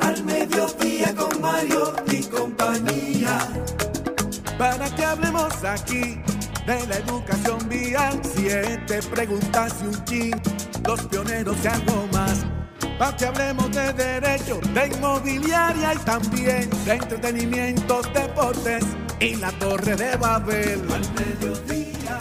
al mediodía con Mario y compañía para que hablemos aquí de la educación vial. Siete preguntas y un chin, los pioneros y algo más. Para que hablemos de derecho, de inmobiliaria y también de entretenimiento, deportes y la torre de Babel. Al mediodía,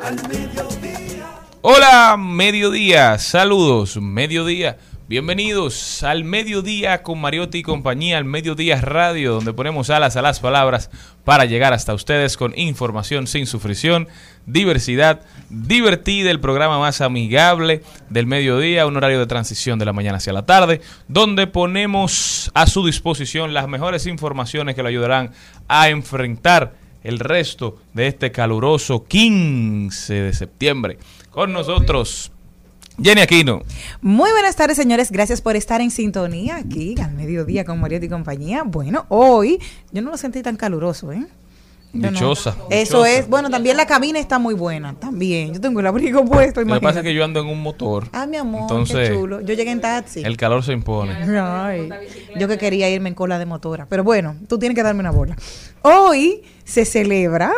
al mediodía. Hola, mediodía, saludos, mediodía. Bienvenidos al mediodía con Mariotti y compañía, al mediodía radio, donde ponemos alas a las palabras para llegar hasta ustedes con información sin sufrición, diversidad, divertida, el programa más amigable del mediodía, un horario de transición de la mañana hacia la tarde, donde ponemos a su disposición las mejores informaciones que lo ayudarán a enfrentar el resto de este caluroso 15 de septiembre. Con nosotros, Jenny Aquino. Muy buenas tardes, señores. Gracias por estar en sintonía aquí al mediodía con Mariotti y compañía. Bueno, hoy yo no lo sentí tan caluroso, ¿eh? Yo no. Dichosa. Eso dichosa. es. Bueno, también la cabina está muy buena. También. Yo tengo el abrigo puesto. Lo que pasa es que yo ando en un motor. Ah, mi amor, Entonces, qué chulo. Yo llegué en taxi. el calor se impone. Ay, yo que quería irme en cola de motora. Pero bueno, tú tienes que darme una bola. Hoy se celebra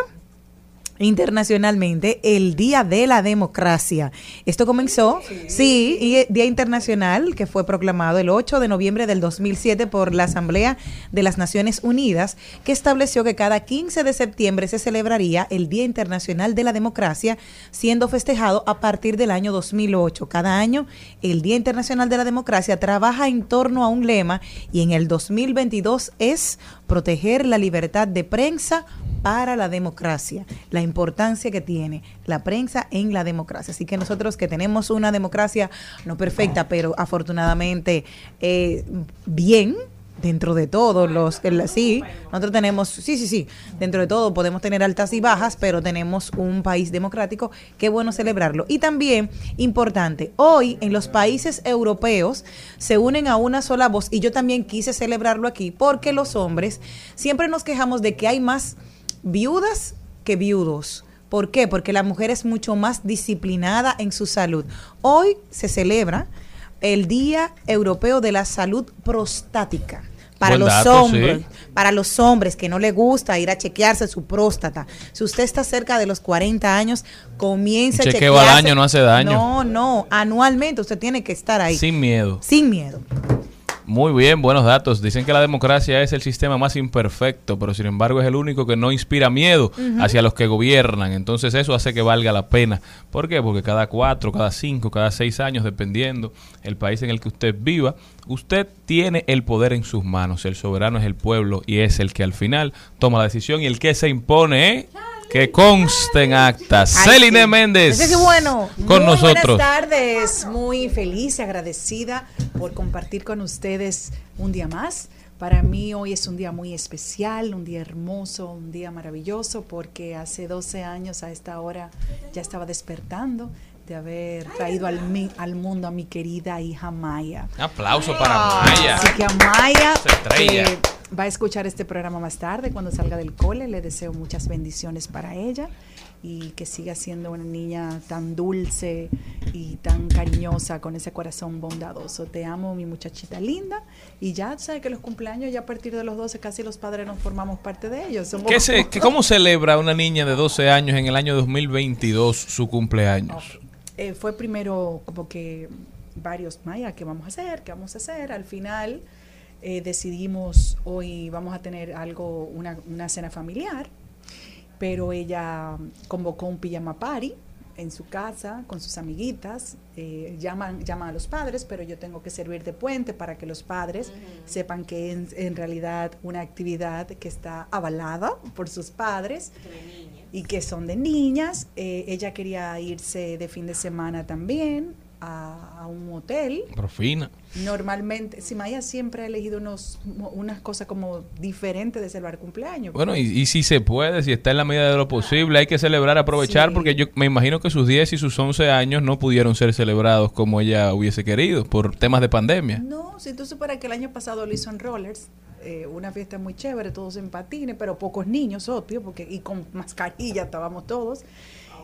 internacionalmente el Día de la Democracia. Esto comenzó, sí, y eh, Día Internacional que fue proclamado el 8 de noviembre del 2007 por la Asamblea de las Naciones Unidas, que estableció que cada 15 de septiembre se celebraría el Día Internacional de la Democracia, siendo festejado a partir del año 2008. Cada año el Día Internacional de la Democracia trabaja en torno a un lema y en el 2022 es proteger la libertad de prensa para la democracia, la importancia que tiene la prensa en la democracia. Así que nosotros que tenemos una democracia no perfecta, pero afortunadamente eh, bien, dentro de todo, los sí, nosotros tenemos, sí, sí, sí, dentro de todo podemos tener altas y bajas, pero tenemos un país democrático, qué bueno celebrarlo. Y también, importante, hoy en los países europeos se unen a una sola voz, y yo también quise celebrarlo aquí, porque los hombres siempre nos quejamos de que hay más viudas que viudos. ¿Por qué? Porque la mujer es mucho más disciplinada en su salud. Hoy se celebra el Día Europeo de la Salud Prostática. Para Buen los dato, hombres, sí. para los hombres que no le gusta ir a chequearse su próstata. Si usted está cerca de los 40 años, comience Un a chequeo chequearse. al año no hace daño. No, no, anualmente usted tiene que estar ahí. Sin miedo. Sin miedo. Muy bien, buenos datos. Dicen que la democracia es el sistema más imperfecto, pero sin embargo es el único que no inspira miedo hacia los que gobiernan. Entonces eso hace que valga la pena. ¿Por qué? Porque cada cuatro, cada cinco, cada seis años, dependiendo el país en el que usted viva, usted tiene el poder en sus manos. El soberano es el pueblo y es el que al final toma la decisión y el que se impone, ¿eh? Que conste en actas. Ay, Celine sí. Méndez. Bueno. Con Muy nosotros. Buenas tardes, muy feliz y agradecida por compartir con ustedes un día más, Para mí hoy es un día muy especial, un día hermoso, un día maravilloso, porque hace 12 años a esta hora ya estaba despertando de haber traído al, mi- al mundo a mi querida hija Maya. Un aplauso para Maya. Así que a Maya, que va a escuchar este programa más tarde cuando salga del cole, le deseo muchas bendiciones para ella y que siga siendo una niña tan dulce y tan cariñosa con ese corazón bondadoso. Te amo, mi muchachita linda. Y ya sabes que los cumpleaños, ya a partir de los 12, casi los padres nos formamos parte de ellos. Somos ¿Qué se, qué- ¿Cómo celebra una niña de 12 años en el año 2022 su cumpleaños? Eh, fue primero como que varios, Maya, ¿qué vamos a hacer? ¿Qué vamos a hacer? Al final eh, decidimos hoy vamos a tener algo, una, una cena familiar, pero ella convocó un pijama party en su casa con sus amiguitas, eh, llaman, llaman a los padres, pero yo tengo que servir de puente para que los padres sepan que es en realidad una actividad que está avalada por sus padres y que son de niñas. Eh, ella quería irse de fin de semana también a, a un hotel. Profina. Normalmente, si Maya siempre ha elegido unos, unas cosas como diferentes de celebrar cumpleaños. Bueno, y, y si se puede, si está en la medida de lo posible, hay que celebrar, aprovechar, Sí. porque yo me imagino que sus 10 y sus 11 años no pudieron ser celebrados como ella hubiese querido por temas de pandemia. No, si tú supieras que el año pasado lo hizo en Rollers, eh, una fiesta muy chévere, todos en patines, pero pocos niños, obvio, porque y con mascarilla estábamos todos.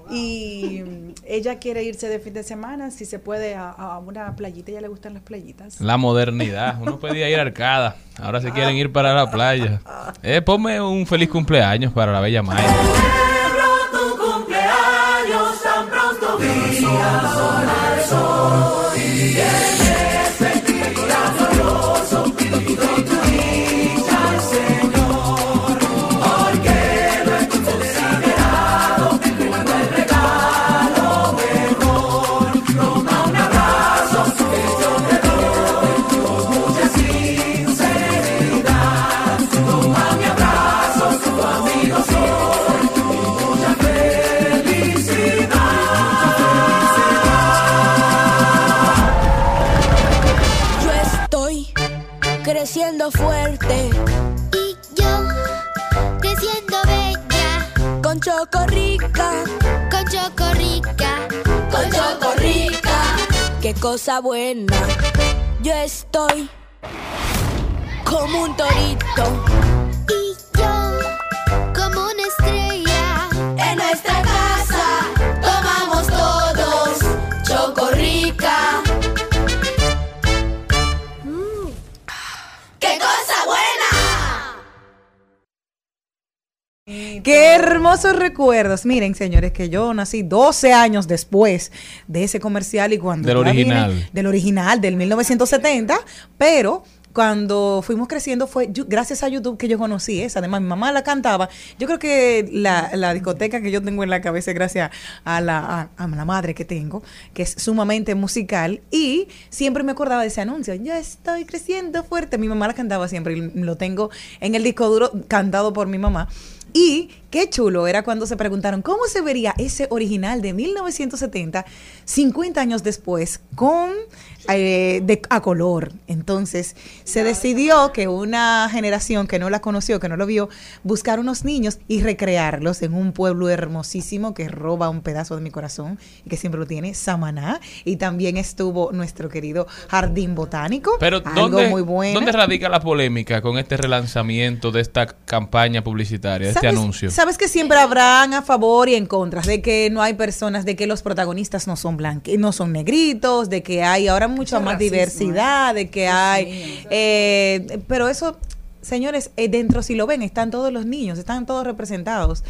Y mm, ella quiere irse de fin de semana, si se puede, a, a una playita, ella le gustan las playitas. La modernidad. Uno pedía ir a Arcada, ahora se quieren ir para la playa. Eh, ponme un feliz cumpleaños para la bella Maya. Celebro tu cumpleaños tan pronto brilla el sol y creciendo fuerte. Y yo, creciendo bella, con Chocorrica, con chocorrica, con Chocorrica. Qué cosa buena. Yo estoy como un torito. Y yo, como una estrella, Qué hermosos recuerdos. Miren, señores, que yo nací 12 años después de ese comercial y cuando Del vine- original. del original, del 1970, pero cuando fuimos creciendo fue yo- gracias a YouTube que yo conocí esa. Además, mi mamá la cantaba. Yo creo que la, la discoteca que yo tengo en la cabeza es gracias a la, a, a la madre que tengo, que es sumamente musical. Y siempre me acordaba de ese anuncio. Yo estoy creciendo fuerte. Mi mamá la cantaba siempre y lo tengo en el disco duro cantado por mi mamá. Y qué chulo era cuando se preguntaron cómo se vería ese original de 1970, 50 años después, con eh, de, a color. Entonces se decidió que una generación que no la conoció, que no lo vio, buscar unos niños y recrearlos en un pueblo hermosísimo que roba un pedazo de mi corazón y que siempre lo tiene, Samaná. Y también estuvo nuestro querido Jardín Botánico. Pero algo ¿dónde, muy bueno. ¿dónde radica la polémica con este relanzamiento de esta campaña publicitaria, de este ¿Sabes- anuncio? Sabes que siempre habrán a favor y en contra, de que no hay personas, de que los protagonistas no son blancos, no son negritos, de que hay ahora mucha Mucho más racismo, diversidad, de que hay, eh, pero eso, señores, eh, dentro si lo ven, están todos los niños, están todos representados.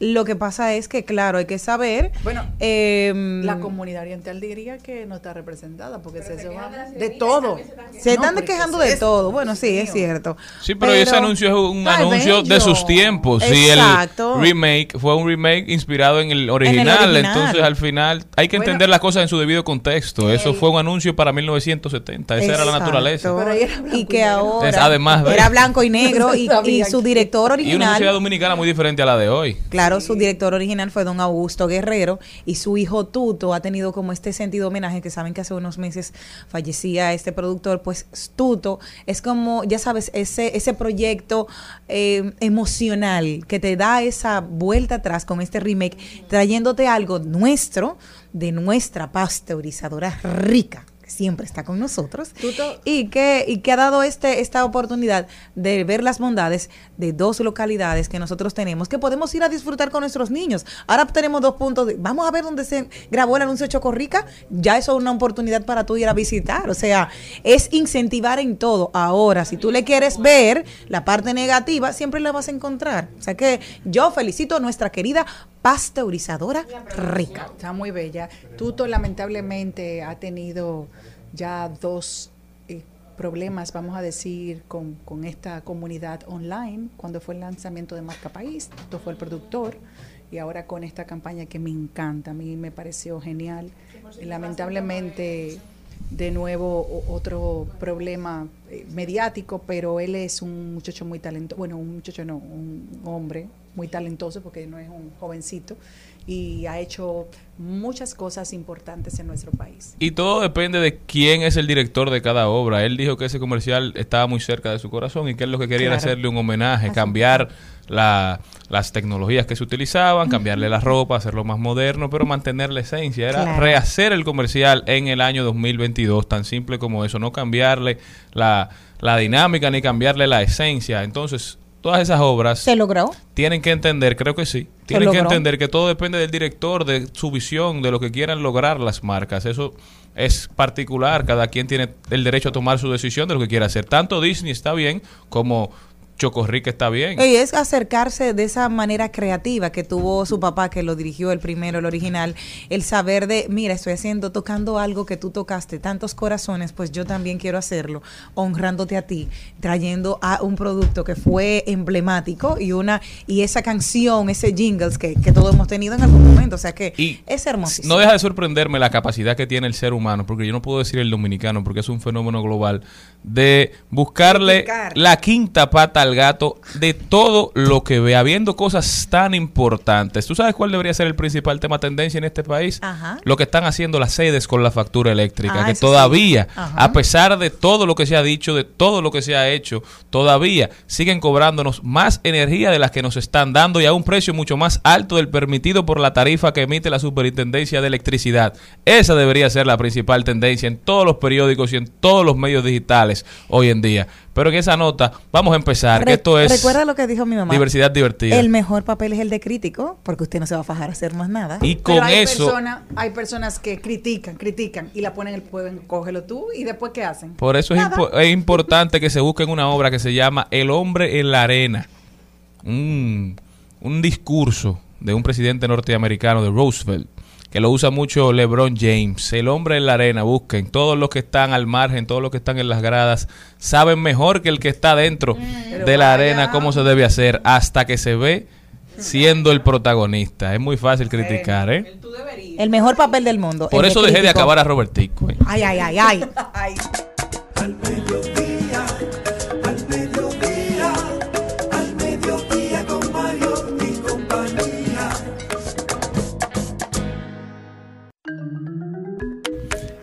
Lo que pasa es que, claro, hay que saber, Bueno, em, La comunidad oriental diría que no está representada porque se, va de todo. se No, están porque quejando de es- todo. Bueno, sí, es cierto. Sí, pero, ese anuncio es un anuncio de sus tiempos. Exacto. el remake fue un remake inspirado en el original, original. entonces al final hay que Bueno, entender las cosas en su debido contexto. Eso el- fue un anuncio para 1970. Esa era la naturaleza. Pero era y que ahora además, era blanco blanco y negro y, su director Y una original. sociedad dominicana muy diferente a la de hoy. Claro, su director original fue don Augusto Guerrero y su hijo Tuto ha tenido como este sentido homenaje que saben que hace unos meses fallecía este productor, pues Tuto es como, ya sabes, ese, ese proyecto eh, emocional que te da esa vuelta atrás con este remake, trayéndote algo nuestro de nuestra pasteurizadora rica siempre está con nosotros Tuto- y que, y que ha dado este, esta oportunidad de ver las bondades de dos localidades que nosotros tenemos, que podemos ir a disfrutar con nuestros niños. Ahora tenemos dos puntos, de- vamos a ver dónde se grabó el anuncio de Chocorrica, ya eso es una oportunidad para tú ir a visitar, o sea, es incentivar en todo. Ahora, si tú le quieres ver la parte negativa, siempre la vas a encontrar. O sea que yo felicito a nuestra querida pasteurizadora rica. Está muy bella. Tuto lamentablemente ha tenido ya dos eh, problemas, vamos a decir, con, con esta comunidad online, cuando fue el lanzamiento de Marca País, Tuto fue el productor, y ahora con esta campaña que me encanta, a mí me pareció genial. Lamentablemente, de nuevo, otro problema eh, mediático, pero él es un muchacho muy talentoso, bueno, un muchacho no, un hombre muy talentoso porque no es un jovencito y ha hecho muchas cosas importantes en nuestro país. Y todo depende de quién es el director de cada obra. Él dijo que ese comercial estaba muy cerca de su corazón y que él lo que quería era Claro. hacerle un homenaje, cambiar la- las tecnologías que se utilizaban, cambiarle la ropa, hacerlo más moderno, pero mantener la esencia. Era Claro. rehacer el comercial en el año 2022, tan simple como eso, no cambiarle la, la dinámica ni cambiarle la esencia. Entonces, todas esas obras ¿Se logró? tienen que entender, creo que sí, tienen que entender que todo depende del director, de su visión, de lo que quieran lograr las marcas. Eso es particular, cada quien tiene el derecho a tomar su decisión de lo que quiera hacer. Tanto Disney está bien como Chocorrique está bien. Y es acercarse de esa manera creativa que tuvo su papá, que lo dirigió el primero, el original, el saber de, mira, estoy haciendo, tocando algo que tú tocaste, tantos corazones, pues yo también quiero hacerlo, honrándote a ti, trayendo a un producto que fue emblemático y una y esa canción, ese jingles que, que todos hemos tenido en algún momento, o sea que Y es hermosísimo. No deja de sorprenderme la capacidad que tiene el ser humano, porque yo no puedo decir el dominicano, porque es un fenómeno global, de buscarle la quinta pata al gato de todo lo que ve, habiendo cosas tan importantes. ¿Tú sabes cuál debería ser el principal tema tendencia en este país? Ajá. Lo que están haciendo las sedes con la factura eléctrica, Ah, que todavía, sí. A pesar de todo lo que se ha dicho, de todo lo que se ha hecho, todavía siguen cobrándonos más energía de las que nos están dando y a un precio mucho más alto del permitido por la tarifa que emite la Superintendencia de Electricidad. Esa debería ser la principal tendencia en todos los periódicos y en todos los medios digitales hoy en día. Pero en esa nota vamos a empezar, que esto es Recuerda lo que dijo mi mamá. diversidad divertida. El mejor papel es el de crítico, porque usted no se va a fajar a hacer más nada. y Pero con hay eso... personas- hay personas que critican, critican y la ponen en el pueden, cógelo tú y después ¿qué hacen? Por eso es, Nada. impo- es importante que se busque una obra que se llama El hombre en la arena. Un, un discurso de un presidente norteamericano de Roosevelt, que lo usa mucho LeBron James. El hombre en la arena, busquen. Todos los que están al margen, todos los que están en las gradas, saben mejor que el que está dentro Pero de la arena cómo se debe hacer hasta que se ve siendo el protagonista. Es muy fácil criticar, ¿eh? El mejor papel del mundo. Por eso dejé de acabar a Robertico. ¿eh? Ay, ay, ay, ay. Ay,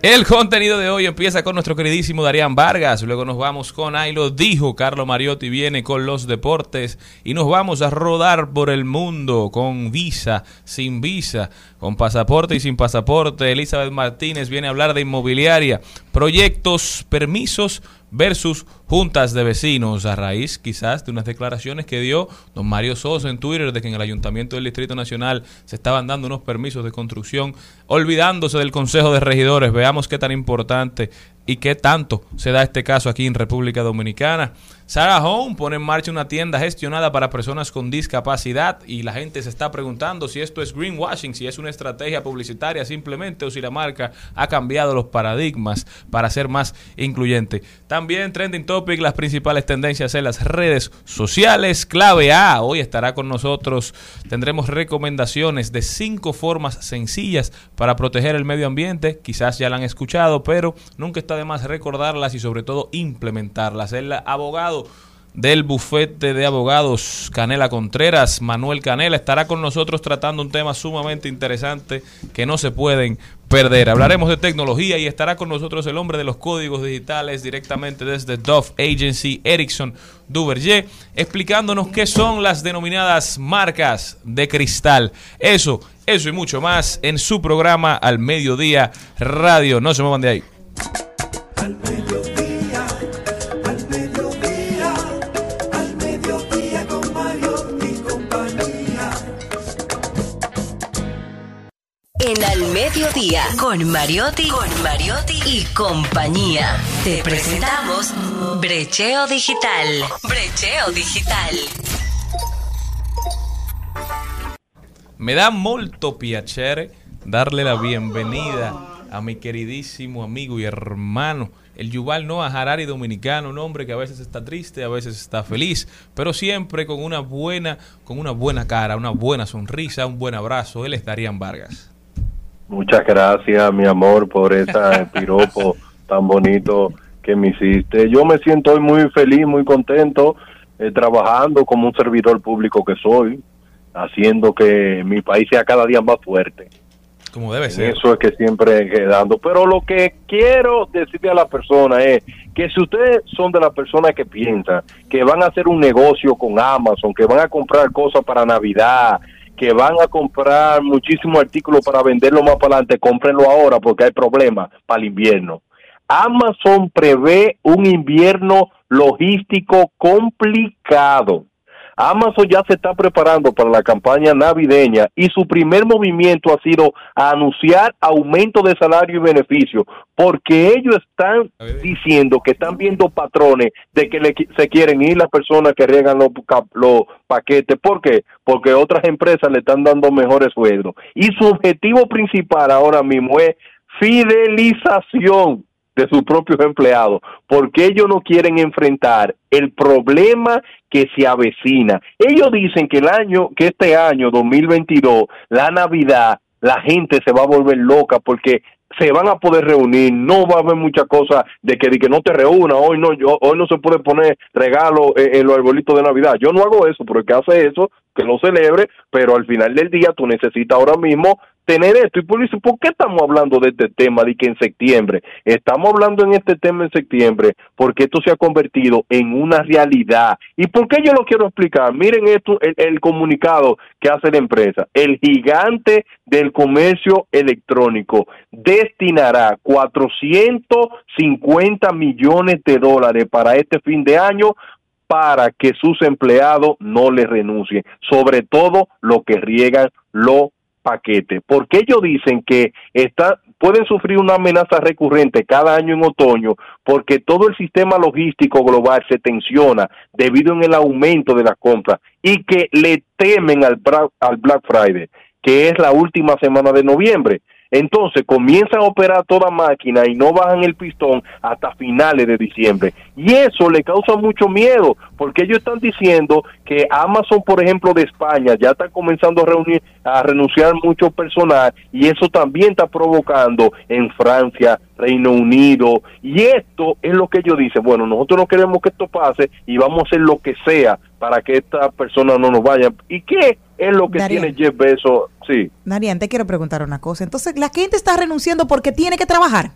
El contenido de hoy empieza con nuestro queridísimo Darían Vargas, luego nos vamos con Ahí lo dijo, Carlo Mariotti viene con los deportes y nos vamos a rodar por el mundo con visa, sin visa, con pasaporte y sin pasaporte. Elizabeth Martínez viene a hablar de inmobiliaria, proyectos, permisos versus juntas de vecinos a raíz quizás de unas declaraciones que dio don Mario Sosa en Twitter de que en el Ayuntamiento del Distrito Nacional se estaban dando unos permisos de construcción olvidándose del Consejo de Regidores. Veamos qué tan importante y qué tanto se da este caso aquí en República Dominicana. Sarah Home pone en marcha una tienda gestionada para personas con discapacidad y la gente se está preguntando si esto es greenwashing, si es una estrategia publicitaria simplemente o si la marca ha cambiado los paradigmas para ser más incluyente. También trending las principales tendencias en las redes sociales. Clave A, hoy estará con nosotros. Tendremos recomendaciones de cinco formas sencillas para proteger el medio ambiente. Quizás ya la han escuchado, pero nunca está de más recordarlas y sobre todo implementarlas. El abogado del bufete de abogados Canela Contreras, Manuel Canela, estará con nosotros tratando un tema sumamente interesante que no se pueden perder. Hablaremos de tecnología y estará con nosotros el hombre de los códigos digitales directamente desde Dove Agency, Ericsson Duverger, explicándonos qué son las denominadas marcas de cristal. Eso, eso y mucho más en su programa Al Mediodía Radio. No se muevan de ahí. En Al Mediodía, con Mariotti, con Mariotti y compañía. Te presentamos Brecheo Digital. Brecheo Digital. Me da molto piacere darle la bienvenida a mi queridísimo amigo y hermano, el Yuval Noah Harari dominicano, un hombre que a veces está triste, a veces está feliz, pero siempre con una buena, con una buena cara, una buena sonrisa, un buen abrazo. Él es Darían Vargas. Muchas gracias, mi amor, por ese piropo tan bonito que me hiciste. Yo me siento hoy muy feliz, muy contento, eh, trabajando como un servidor público que soy, haciendo que mi país sea cada día más fuerte. Como debe En ser. Eso es que siempre quedando. Pero lo que quiero decirle a la persona es que si ustedes son de las personas que piensan que van a hacer un negocio con Amazon, que van a comprar cosas para Navidad, que van a comprar muchísimos artículos para venderlo más para adelante, cómprenlo ahora porque hay problemas para el invierno. Amazon prevé un invierno logístico complicado. Amazon ya se está preparando para la campaña navideña y su primer movimiento ha sido anunciar aumento de salario y beneficio, porque ellos están diciendo que están viendo patrones de que le se quieren ir las personas que riegan los, los paquetes. ¿Por qué? Porque otras empresas le están dando mejores sueldos. Y su objetivo principal ahora mismo es fidelización de sus propios empleados, porque ellos no quieren enfrentar el problema que se avecina. Ellos dicen que el año, que este año 2022, la Navidad, la gente se va a volver loca porque se van a poder reunir, no va a haber mucha cosa de que, de que no te reúna, hoy no, yo, hoy no se puede poner regalo en, en los arbolitos de Navidad. Yo no hago eso, pero el que hace eso, que lo celebre, pero al final del día tú necesitas ahora mismo tener esto. Y por eso, ¿por qué estamos hablando de este tema de que en septiembre? Estamos hablando en este tema en septiembre porque esto se ha convertido en una realidad. ¿Y por qué yo lo quiero explicar? Miren esto, el, comunicado que hace la empresa. El gigante del comercio electrónico destinará 450 millones de dólares para este fin de año para que sus empleados no le renuncien, sobre todo los que riegan los paquetes, porque ellos dicen que está, pueden sufrir una amenaza recurrente cada año en otoño, porque todo el sistema logístico global se tensiona debido en el aumento de las compras y que le temen al, al Black Friday, que es la última semana de noviembre. Entonces comienzan a operar toda máquina y no bajan el pistón hasta finales de diciembre. Y eso le causa mucho miedo, porque ellos están diciendo que Amazon, por ejemplo, de España, ya está comenzando a, reunir, a renunciar mucho personal y eso también está provocando en Francia, Reino Unido. Y esto es lo que ellos dicen, bueno, nosotros no queremos que esto pase y vamos a hacer lo que sea para que estas personas no nos vayan. ¿Y qué es lo que tiene Jeff Bezos? Sí. Darian, te quiero preguntar una cosa. Entonces, la gente está renunciando porque tiene que trabajar.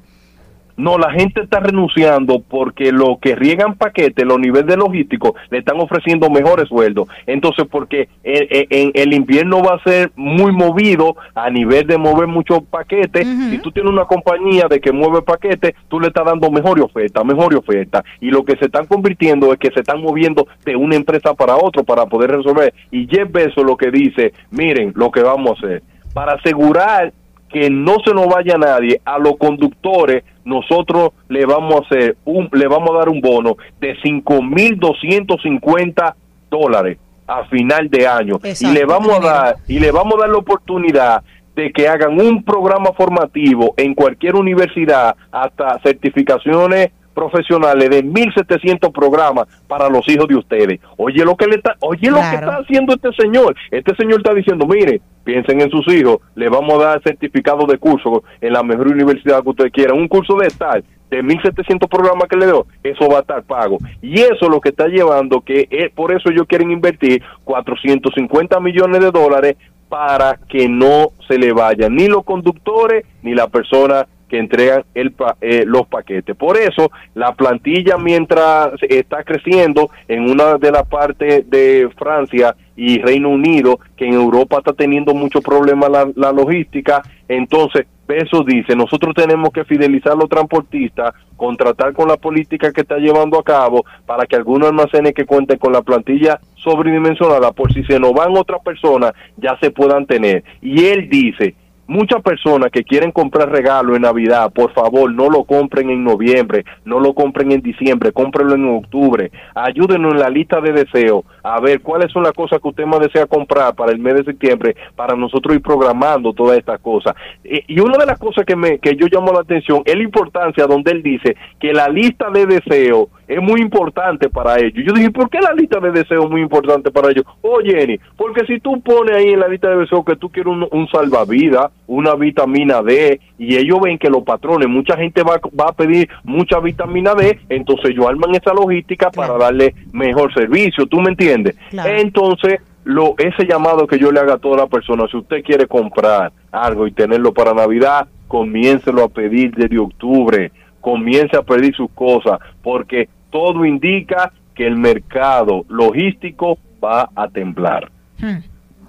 No, la gente está renunciando porque lo que riegan paquetes, los niveles de logístico, le están ofreciendo mejores sueldos. Entonces, porque el, el- el invierno va a ser muy movido a nivel de mover muchos paquetes. Ujú. Si tú tienes una compañía de que mueve paquetes, tú le estás dando mejor oferta, mejor oferta. Y lo que se están convirtiendo es que se están moviendo de una empresa para otra para poder resolver. Y Jeff Bezos lo que dice, miren lo que vamos a hacer. Para asegurar que no se nos vaya nadie, a los conductores nosotros le vamos a hacer un, le vamos a dar un bono de 5.250 dólares a final de año. Exacto, y le vamos a dar y le vamos a dar la oportunidad de que hagan un programa formativo en cualquier universidad hasta certificaciones profesionales de 1700 programas para los hijos de ustedes. Oye lo que le está, oye lo que está haciendo este señor. Este señor está diciendo, mire, piensen en sus hijos, le vamos a dar certificado de curso en la mejor universidad que ustedes quieran, un curso de tal, de 1.700 programas que le dio, eso va a estar pago. Y eso es lo que está llevando que eh, por eso ellos quieren invertir 450 millones de dólares para que no se le vayan ni los conductores ni la persona que entregan el pa- eh, los paquetes. Por eso, la plantilla mientras está creciendo en una de las partes de Francia y Reino Unido, que en Europa está teniendo muchos problemas la, logística, entonces eso dice, nosotros tenemos que fidelizar a los transportistas, contratar con la política que está llevando a cabo para que algunos almacenes que cuenten con la plantilla sobredimensionada, por si se nos van otras personas, ya se puedan tener. Y él dice, muchas personas que quieren comprar regalo en Navidad, por favor, no lo compren en noviembre, no lo compren en diciembre, cómprenlo en octubre. Ayúdenos en la lista de deseos a ver cuáles son las cosas que usted más desea comprar para el mes de septiembre para nosotros ir programando todas estas cosas. Eh, Y una de las cosas que me que yo llamo la atención es la importancia donde él dice que la lista de deseos es muy importante para ellos. Yo dije, ¿por qué la lista de deseos es muy importante para ellos? Oh, Jenny, porque si tú pones ahí en la lista de deseos que tú quieres un, un salvavidas, una vitamina D, y ellos ven que los patrones, mucha gente va, va a pedir mucha vitamina D, entonces ellos arman esa logística para darle mejor servicio, ¿tú me entiendes? Claro. Entonces, lo ese llamado que yo le haga a toda la persona, si usted quiere comprar algo y tenerlo para Navidad, comiéncelo a pedir desde octubre, comience a pedir sus cosas, porque todo indica que el mercado logístico va a temblar.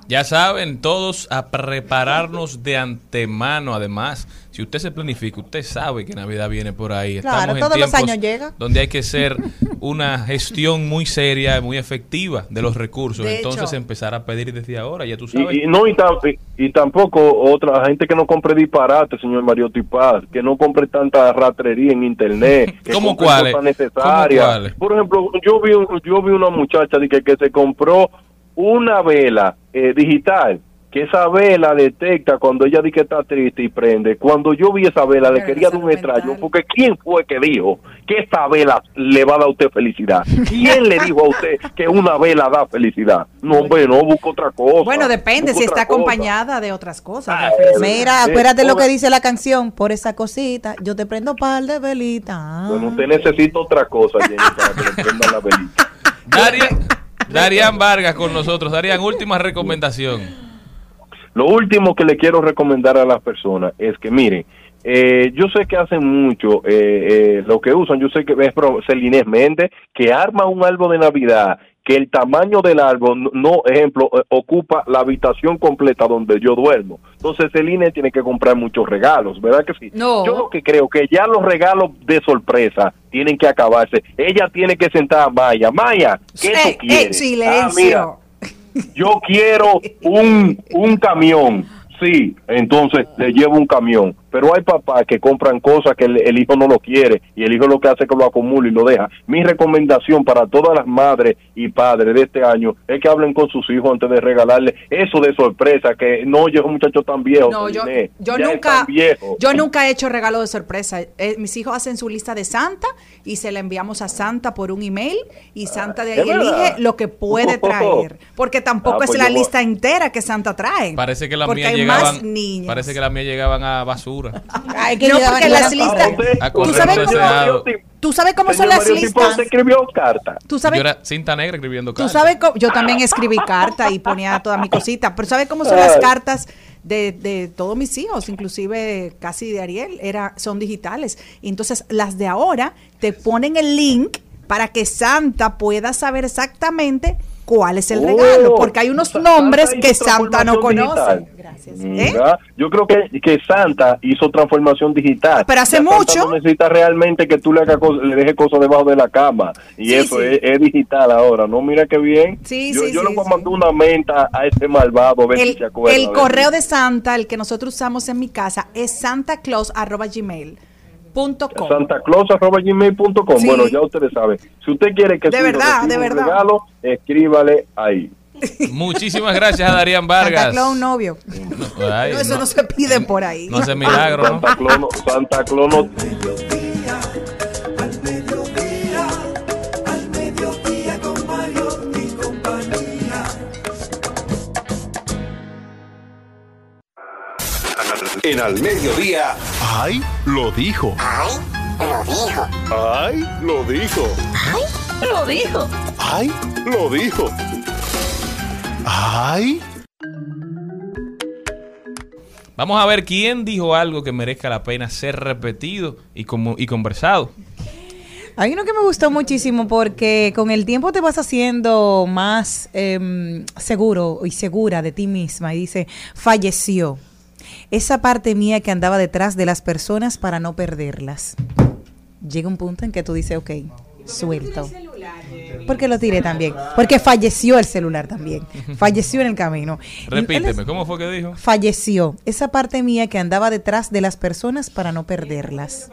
Ya saben, todos a prepararnos de antemano. Además, si usted se planifica, usted sabe que Navidad viene por ahí. Claro, Estamos en todos los años llega. Donde hay que ser una gestión muy seria, muy efectiva de los recursos. De Entonces, hecho- empezar a pedir desde ahora, ya tú sabes. Y, y no y, y- tampoco otra gente que no compre disparate, señor Mario Tipaz, que no compre tanta ratrería en internet, que ¿Cómo cuáles? cosas necesarias. ¿Cómo cuáles? Por ejemplo, yo vi un- yo vi una muchacha de que, que se compró una vela eh, digital que esa vela detecta cuando ella dice que está triste y prende. Cuando yo vi esa vela, le quería esa dar un extraño, porque ¿quién fue que dijo que esta vela le va a dar a usted felicidad? ¿Quién le dijo a usted que una vela da felicidad? No, hombre, no, busco otra cosa. Bueno, depende si está cosa. acompañada de otras cosas. Ah, felicidad. Mira, Sí, acuérdate lo que dice la canción. Por esa cosita, yo te prendo par de velitas. Bueno, usted necesita otra cosa, Jenny, para que le prendan la velita. Darian, Darian Vargas con nosotros. Darian, última recomendación. Lo último que le quiero recomendar a las personas es que, miren, eh, yo sé que hacen mucho eh, eh, lo que usan. Yo sé que es Celinés Méndez, que arma un árbol de Navidad, que el tamaño del árbol, no- ejemplo, eh, ocupa la habitación completa donde yo duermo. Entonces, Celine tiene que comprar muchos regalos, ¿verdad que sí? No. Yo lo que creo que ya los regalos de sorpresa tienen que acabarse. Ella tiene que sentar a Maya. Maya, ¿qué Eh, tú eh, quieres? Ah, mira, silencio. yo quiero un, un camión. Sí, entonces le llevo un camión. Pero hay papás que compran cosas que el, el hijo no lo quiere y el hijo lo que hace es que lo acumula y lo deja. Mi recomendación para todas las madres y padres de este año es que hablen con sus hijos antes de regalarle eso de sorpresa, que no, yo muchacho tan viejo. No, yo, nunca, tan viejo. yo nunca he hecho regalo de sorpresa. Eh, mis hijos hacen su lista de Santa y se la enviamos a Santa por un email y Santa de ahí elige lo que puede traer, porque tampoco Ah, es pues la lista entera que Santa trae. Parece que las mías hay llegaban. Parece que las mías llegaban a basura. Ay, que No, porque las listas- sabes cómo-. ¿Tú sabes cómo son las listas? escribió carta. ¿Tú Yo sabes era cinta negra escribiendo Tú cartas. sabes cómo, yo también escribí carta y ponía todas mis cositas, pero ¿sabes cómo son las cartas de, de todos mis hijos, inclusive casi de Ariel? Era, son digitales. Y entonces las de ahora te ponen el link para que Santa pueda saber exactamente cuál es el Oh, regalo, porque hay unos nombres que Santa no conoce. Gracias. ¿Eh? Yo creo que, que Santa hizo transformación digital. Pero hace mucho. No necesita realmente que tú le, hagas cosas- le dejes cosas debajo de la cama. Y Sí, eso sí. Es, es digital ahora, ¿no? Mira qué bien. Sí, yo sí, yo le voy a mandar una menta a ese malvado. A ver si El, se acuerda el correo de Santa, el que nosotros usamos en mi casa, es santaclaus.gmail.com. santaclaus.gmail.com Sí. Bueno, ya ustedes saben. Si usted quiere que De su verdad, de un verdad. regalo, escríbale ahí. Muchísimas gracias a Darían Vargas. Santa Claus novio. No, ay, No, eso no- no se pide por ahí. no hace milagro. Santa Claus, no- Santa Claus En al mediodía, ¡Ay! Lo dijo. Lo dijo. ¡Ay! Lo dijo. ¡Ay! Lo dijo. ¡Ay! Lo dijo. ¡Ay! Vamos a ver quién dijo algo que merezca la pena ser repetido y, como, y conversado. Hay uno que me gustó muchísimo porque con el tiempo te vas haciendo más em, seguro y segura de ti misma. Y dice, falleció. Esa parte mía que andaba detrás de las personas para no perderlas. Llega un punto en que tú dices, ok, suelto. Porque lo tiré también. Porque falleció el celular también. Falleció en el camino. Repíteme, ¿cómo fue que dijo? Falleció. Esa parte mía que andaba detrás de las personas para no perderlas.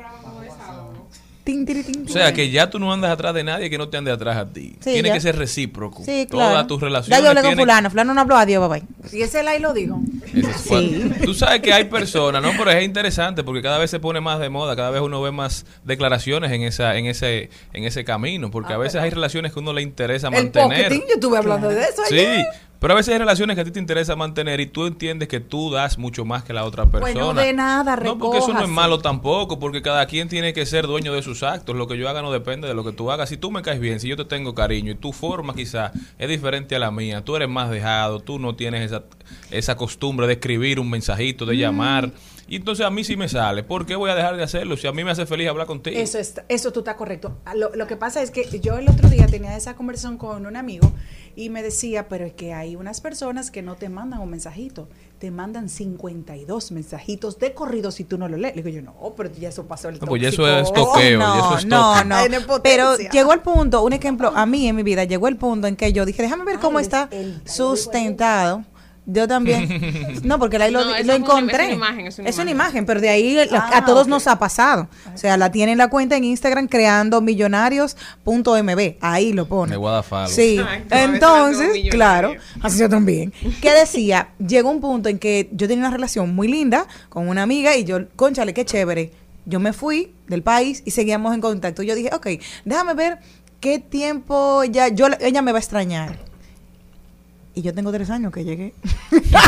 Tin, tiri, tin, O sea, que ya tú no andas atrás de nadie que no te ande atrás a ti. Sí, Tiene ya. que ser recíproco. Sí, Todas claro. tus Ya relaciones yo hablé con tienen- fulano. Fulano no habló, adiós, bye bye. Y ese ahí lo dijo. Es fuerte. Tú sabes que hay personas, ¿no? Pero es interesante porque cada vez se pone más de moda, cada vez uno ve más declaraciones en esa en ese en ese camino, porque a veces hay relaciones que uno le interesa El mantener. pocketing, yo estuve hablando de eso Sí, ayer. Pero a veces hay relaciones que a ti te interesa mantener y tú entiendes que tú das mucho más que la otra persona. no de nada, No, porque eso no es recójase. malo tampoco, porque cada quien tiene que ser dueño de sus actos. Lo que yo haga no depende de lo que tú hagas. Si tú me caes bien, si yo te tengo cariño y tu forma quizá es diferente a la mía, tú eres más dejado, tú no tienes esa, esa costumbre de escribir un mensajito, Mm. de llamar. Y entonces a mí sí me sale. ¿Por qué voy a dejar de hacerlo si a mí me hace feliz hablar contigo? Eso, está- eso tú estás correcto. Lo, lo que pasa es que yo el otro día tenía esa conversación con un amigo y me decía, pero es que hay unas personas que no te mandan un mensajito, te mandan 52 mensajitos de corrido si tú no lo lees. Le digo yo, no, pero ya eso pasó el No, pues ya tóxico. eso es toqueo, ya eso no, es no, no. Nepotencia. Pero llegó el punto, un ejemplo, a mí en mi vida llegó el punto en que yo dije, déjame ver cómo Ay, está el- sustentado. Yo también. No, porque ahí lo, No, encontré. es una imagen, es una Es una imagen. imagen, pero de ahí la- Ah, a todos nos ha pasado. O sea, la tiene en la cuenta en Instagram creando millonarios.mb. Ahí lo pone. De Guadalajara. Sí. A Entonces, claro, así yo también. Que decía, llegó un punto en que yo tenía una relación muy linda con una amiga y yo, conchale, qué chévere. Yo me fui del país y seguíamos en contacto. Yo dije, ok, déjame ver qué tiempo ya, yo, ella me va a extrañar. Y yo tengo tres años que llegué.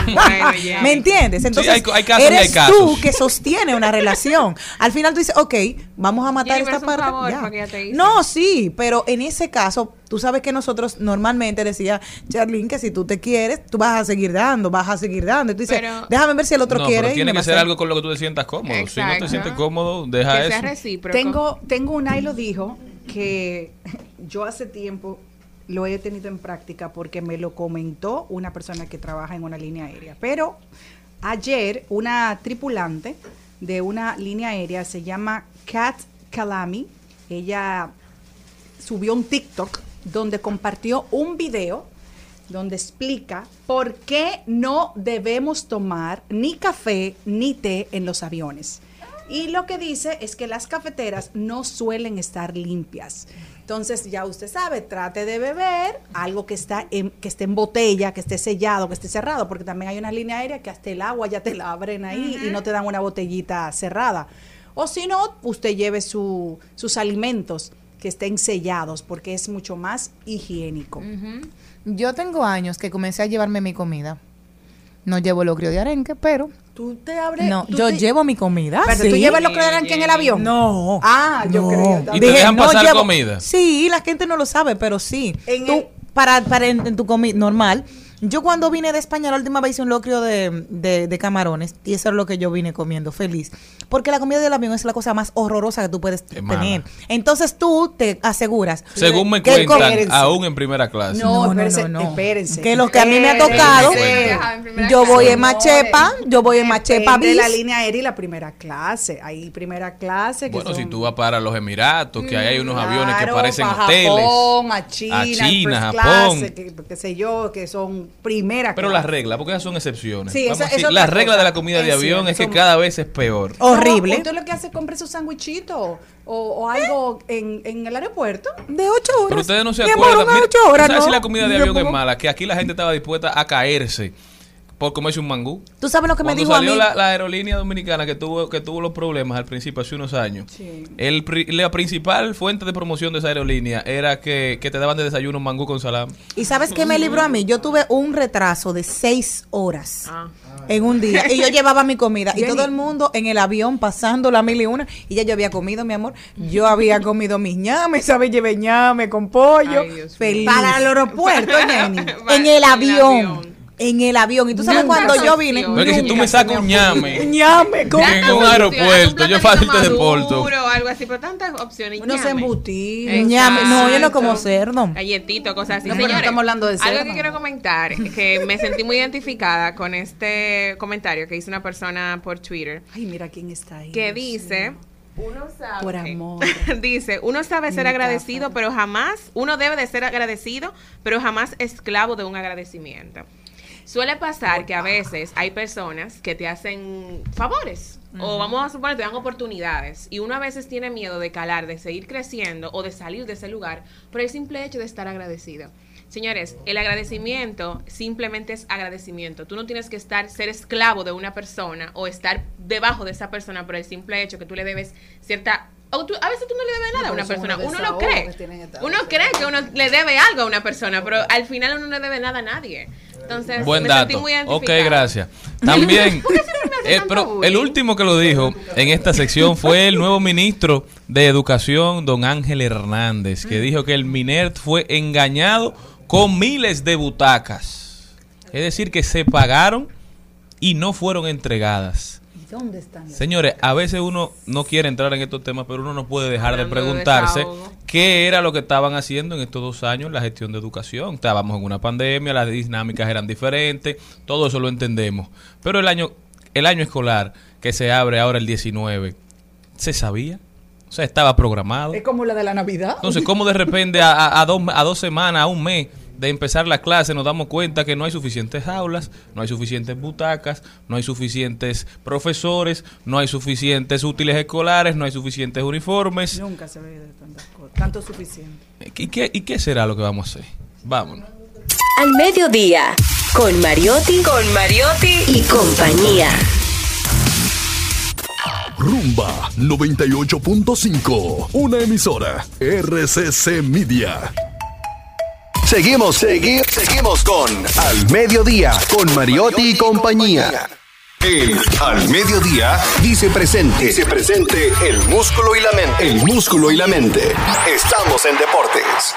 Bueno. ¿Me entiendes? Entonces, hay- hay casos y hay eres casos. tú que sostiene una relación. Al final tú dices, ok, vamos a matar esta parte. favor ya. No, sí, pero en ese caso, tú sabes que nosotros normalmente decía, Charlene, que si tú te quieres, tú vas a seguir dando, vas a seguir dando. Y tú dices, Pero- déjame ver si el otro no, quiere. pero tiene que ser algo con lo que tú te sientas cómodo. Si no te sientes cómodo, deja que sea eso. recíproco. Tengo, tengo un lo dijo que yo hace tiempo lo he tenido en práctica porque me lo comentó una persona que trabaja en una línea aérea. Pero ayer una tripulante de una línea aérea se llama Kat Kalami. Ella subió un TikTok donde compartió un video donde explica por qué no debemos tomar ni café ni té en los aviones. Y lo que dice es que las cafeteras no suelen estar limpias. Entonces, ya usted sabe, trate de beber algo que está en, que esté en botella, que esté sellado, que esté cerrado, porque también hay una línea aérea que hasta el agua ya te la abren ahí y no te dan una botellita cerrada. O si no, usted lleve su- sus alimentos que estén sellados, porque es mucho más higiénico. Yo tengo años que comencé a llevarme mi comida. No llevo locrio de arenque, pero Tú te abres. no, yo te- llevo mi comida. Pero sí. tú llevas lo que dan aquí en el avión. No. Ah, yo no. creo. ¿Y te dejan pasar comida? Sí, la gente no lo sabe, pero sí. En Tú, el- para, para en, en tu comida normal. Yo cuando vine de España la última vez hice un locrio de, de- de camarones y eso es lo que yo vine comiendo, feliz. Porque la comida del avión es la cosa más horrorosa que tú puedes Es mala. tener. Entonces tú te aseguras. Según me que cuentan, aún en primera clase. No, espérense, no, no. espérense. Que lo que a mí me ha tocado, Espérense. yo voy en Machepa, yo voy en Machepa de la línea aérea y la primera clase. Hay primera clase que Bueno, son- si tú vas para los Emiratos, que ahí hay unos aviones que parecen pa' hoteles. Japón, a China, A China, first Japón. clase, que, qué sé yo, que son primera Pero las reglas, porque esas son excepciones. Sí, Vamos esa- eso es las reglas de la comida de avión cierto, es que cada vez es peor. Horrible. Usted lo que hace es compre su sándwichito o, o algo en, en el aeropuerto. De ocho horas. Pero ustedes no se amor, acuerdan. Mira, ocho horas, ¿Sabes no. si la comida de avión es mala? Que aquí la gente estaba dispuesta a caerse por comerse un mangú. ¿Tú sabes lo que me dijo a salió mí? La, la aerolínea dominicana que tuvo que tuvo los problemas al principio hace unos años. Sí. El, la principal fuente de promoción de esa aerolínea era que, que te daban de desayuno un mangú con salami. ¿Y sabes qué me libró a mí? Yo tuve un retraso de seis horas Ah. en un día y yo llevaba mi comida y todo el mundo en el avión pasando la mil y una y ya yo había comido, mi amor. Yo había comido mis ñames, ¿sabes? Llevé ñame con pollo. Ay, feliz. Para el aeropuerto, en el en el avión. En el avión. Y tú sabes Nunca cuando yo vine. opción. Porque si tú me sacas un ñame ñame con en un aeropuerto, yo fácil te deporto. O algo así, pero tantas opciones. Unos ñame. embutidos. ñame. No, yo no como cerdo. Galletito, cosas así. No, pero no Señores, estamos hablando de Algo cerdo. que quiero comentar, que me sentí muy identificada con este comentario que hizo una persona por Twitter, Ay, mira quién está ahí. que dice... Uno sabe. Por amor. Dice, uno sabe ser agradecido, pero jamás, uno debe de ser agradecido, pero jamás esclavo de un agradecimiento. Suele pasar que a veces hay personas que te hacen favores. O vamos a suponer, te dan oportunidades. Y uno a veces tiene miedo de calar, de seguir creciendo o de salir de ese lugar por el simple hecho de estar agradecido. Señores, el agradecimiento simplemente es agradecimiento. Tú no tienes que estar, ser esclavo de una persona o estar debajo de esa persona por el simple hecho que tú le debes cierta... tú- a veces tú no le debes nada a una persona. Uno lo cree. Uno cree que uno le debe algo a una persona, pero al final uno no le debe nada a nadie. Entonces, Buen me dato. sentí muy Ok, gracias. También, ¿Por qué siempre me hace eh, pero el último que lo dijo en esta sección fue el nuevo ministro de Educación, don Ángel Hernández, que dijo que el MINERT fue engañado con miles de butacas. Es decir, que se pagaron y no fueron entregadas. ¿Y dónde están? Señores, a veces uno no quiere entrar en estos temas, pero uno no puede dejar de preguntarse qué era lo que estaban haciendo en estos dos años en la gestión de educación. Estábamos en una pandemia, las dinámicas eran diferentes, todo eso lo entendemos. Pero el año, el año escolar que se abre ahora el 19, ¿se sabía? O sea, estaba programado. Es como la de la Navidad. Entonces, ¿cómo de repente a, a- a dos, a dos semanas, a un mes de empezar la clase nos damos cuenta que no hay suficientes aulas, no hay suficientes butacas, no hay suficientes profesores, no hay suficientes útiles escolares, no hay suficientes uniformes? Nunca se ve de tantas cosas. Tanto suficiente. ¿Y qué, ¿Y qué será lo que vamos a hacer? Vámonos. Al mediodía, con Mariotti, con Mariotti y compañía. Rumba 98.5. Una emisora. RCC Media. Seguimos, segui- seguimos con Al Mediodía, con Mariotti y compañía. El Al Mediodía dice presente. Dice presente el músculo y la mente. El músculo y la mente. Estamos en deportes.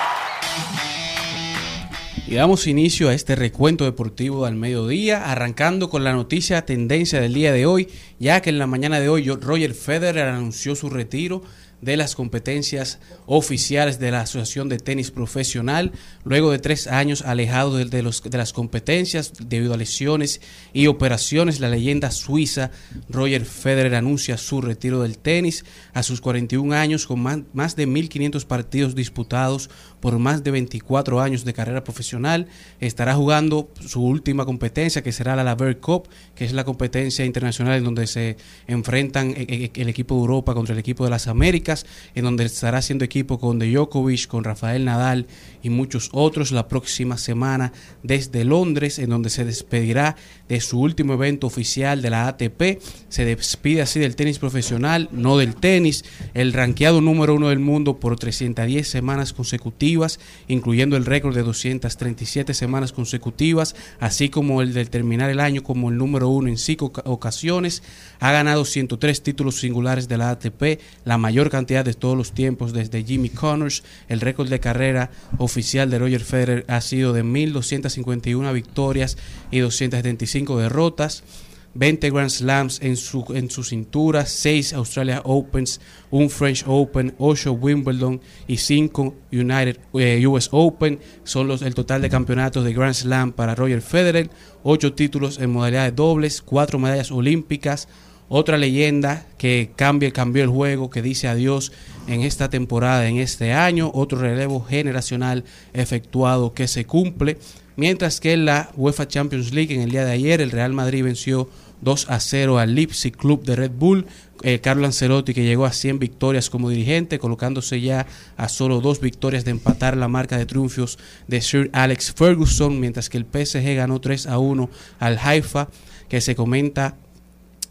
Y damos inicio a este recuento deportivo al mediodía, arrancando con la noticia tendencia del día de hoy, ya que en la mañana de hoy Roger Federer anunció su retiro de las competencias oficiales de la Asociación de Tenis Profesional, luego de tres años alejado de, los, de las competencias debido a lesiones y operaciones. La leyenda suiza Roger Federer anuncia su retiro del tenis a sus 41 años con más, más de 1.500 partidos disputados por más de 24 años de carrera profesional. Estará jugando su última competencia que será la Laver Cup, que es la competencia internacional en donde se enfrentan eh, eh, el equipo de Europa contra el equipo de las Américas, en donde estará haciendo equipo con Djokovic, con Rafael Nadal y muchos otros la próxima semana desde Londres, en donde se despedirá de su último evento oficial de la ATP. Se despide así del tenis profesional, no del tenis. El ranqueado número uno del mundo por 310 semanas consecutivas, incluyendo el récord de 237 semanas consecutivas, así como el de terminar el año como el número uno en cinco oca- ocasiones. Ha ganado 103 títulos singulares de la ATP, la mayor cantidad de todos los tiempos desde Jimmy Connors. El récord de carrera oficial de Roger Federer ha sido de 1.251 victorias y 275 derrotas. 20 Grand Slams en su, en su cintura, 6 Australia Opens, un French Open, 8 Wimbledon y 5 United eh, US Open. Son los, el total de campeonatos de Grand Slam para Roger Federer, 8 títulos en modalidad de dobles, 4 medallas olímpicas. Otra leyenda que cambia, cambió el juego, que dice adiós en esta temporada, en este año. Otro relevo generacional efectuado que se cumple. Mientras que en la UEFA Champions League en el día de ayer el Real Madrid venció 2 a 0 al Leipzig Club de Red Bull eh, Carlo Ancelotti, que llegó a 100 victorias como dirigente, colocándose ya a solo dos victorias de empatar la marca de triunfos de Sir Alex Ferguson, mientras que el PSG ganó 3 a 1 al Haifa, que se comenta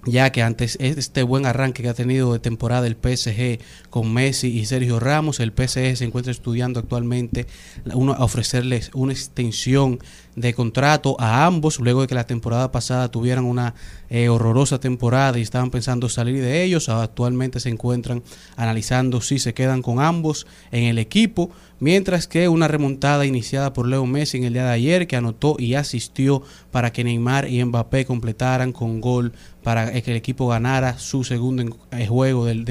ya que antes este buen arranque que ha tenido de temporada el PSG con Messi y Sergio Ramos, el PSG se encuentra estudiando actualmente uno, ofrecerles una extensión de contrato a ambos, luego de que la temporada pasada tuvieran una eh, horrorosa temporada y estaban pensando salir de ellos, actualmente se encuentran analizando si se quedan con ambos en el equipo, mientras que una remontada iniciada por Leo Messi en el día de ayer, que anotó y asistió para que Neymar y Mbappé completaran con gol para que el equipo ganara su segundo eh, juego del-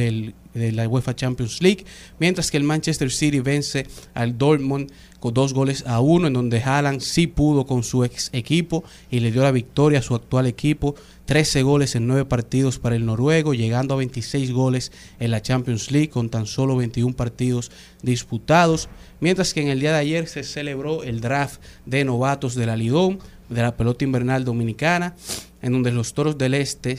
de la UEFA Champions League, mientras que el Manchester City vence al Dortmund con dos goles a uno, en donde Haaland sí pudo con su ex equipo y le dio la victoria a su actual equipo, 13 goles en 9 partidos para el noruego, llegando a 26 goles en la Champions League con tan solo 21 partidos disputados, mientras que en el día de ayer se celebró el draft de novatos de la Lidón, de la pelota invernal dominicana, en donde los Toros del Este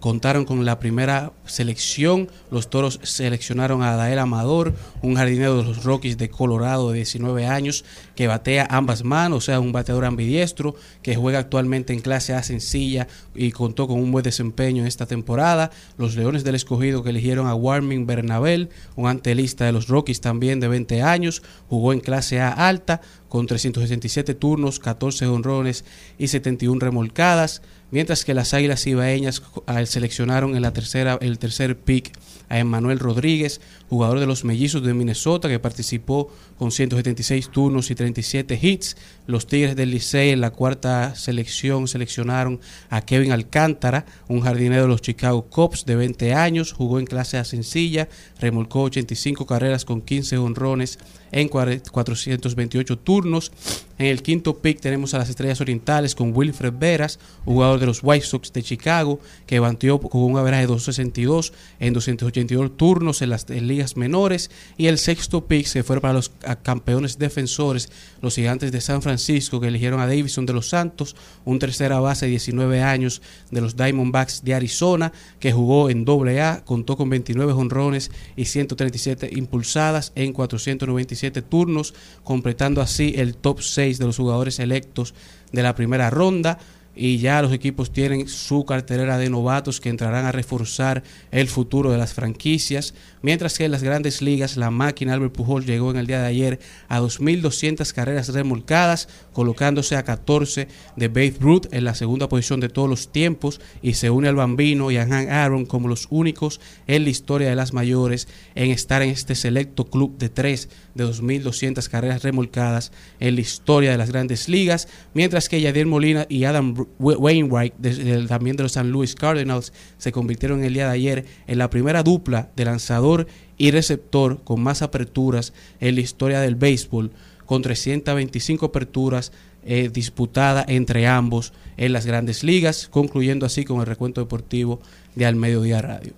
contaron con la primera selección. Los toros seleccionaron a Adael Amador, un jardinero de los Rockies de Colorado de 19 años, que batea ambas manos, o sea, un bateador ambidiestro, que juega actualmente en clase A sencilla y contó con un buen desempeño en esta temporada. Los Leones del Escogido que eligieron a Warming Bernabel, un antelista de los Rockies también de 20 años, jugó en clase A alta con 367 turnos, 14 honrones y 71 remolcadas, mientras que las Águilas Ibaeñas ah, seleccionaron en la tercera, el tercer pick a Emmanuel Rodríguez, jugador de los Mellizos de Minnesota, que participó con 176 turnos y 37 hits. Los Tigres del Licey en la cuarta selección seleccionaron a Kevin Alcántara, un jardinero de los Chicago Cubs de 20 años, jugó en clase A sencilla, remolcó 85 carreras con 15 honrones en 428 turnos. En el quinto pick tenemos a las Estrellas Orientales con Wilfred Veras, jugador de los White Sox de Chicago, que bateó con un average de 262 en 282 turnos en las ligas menores. Y el sexto pick se fue para los campeones defensores, los Gigantes de San Francisco, que eligieron a Davison de los Santos, un tercera base de 19 años de los Diamondbacks de Arizona, que jugó en AA, contó con 29 honrones y 137 impulsadas en 497 turnos, completando así el top 6 de los jugadores electos de la primera ronda. Y ya los equipos tienen su cartelera de novatos que entrarán a reforzar el futuro de las franquicias, mientras que en las grandes ligas la máquina Albert Pujol llegó en el día de ayer a 2.200 carreras remolcadas, colocándose a 14 de Babe Ruth en la segunda posición de todos los tiempos y se une al Bambino y a Hank Aaron como los únicos en la historia de las mayores en estar en este selecto club de 3 de 2.200 carreras remolcadas en la historia de las grandes ligas, mientras que Yadier Molina y Adam Wainwright, de, también de los San Luis Cardinals, se convirtieron el día de ayer en la primera dupla de lanzador y receptor con más aperturas en la historia del béisbol, con 325 aperturas eh, disputadas entre ambos en las grandes ligas, concluyendo así con el recuento deportivo de Al Mediodía Radio.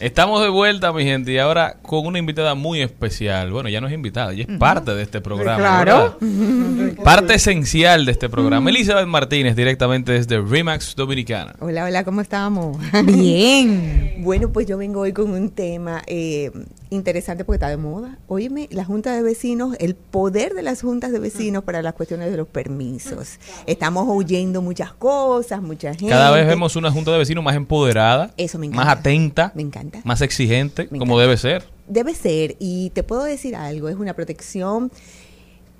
Estamos de vuelta, mi gente, y ahora con una invitada muy especial. Bueno, ya no es invitada, ya es parte de este programa. Claro. Parte esencial de este programa. Elizabeth Martínez, directamente desde Remax Dominicana. Hola, hola, ¿cómo estamos? Bien. Bueno, pues yo vengo hoy con un tema eh, interesante porque está de moda. Óyeme, la Junta de Vecinos, el poder de las juntas de vecinos para las cuestiones de los permisos. Estamos oyendo muchas cosas, mucha gente. Cada vez vemos una junta de vecinos más empoderada, Eso me más encanta. atenta, Me encanta. más exigente, Me como encanta. debe ser. Debe ser, y te puedo decir algo, es una protección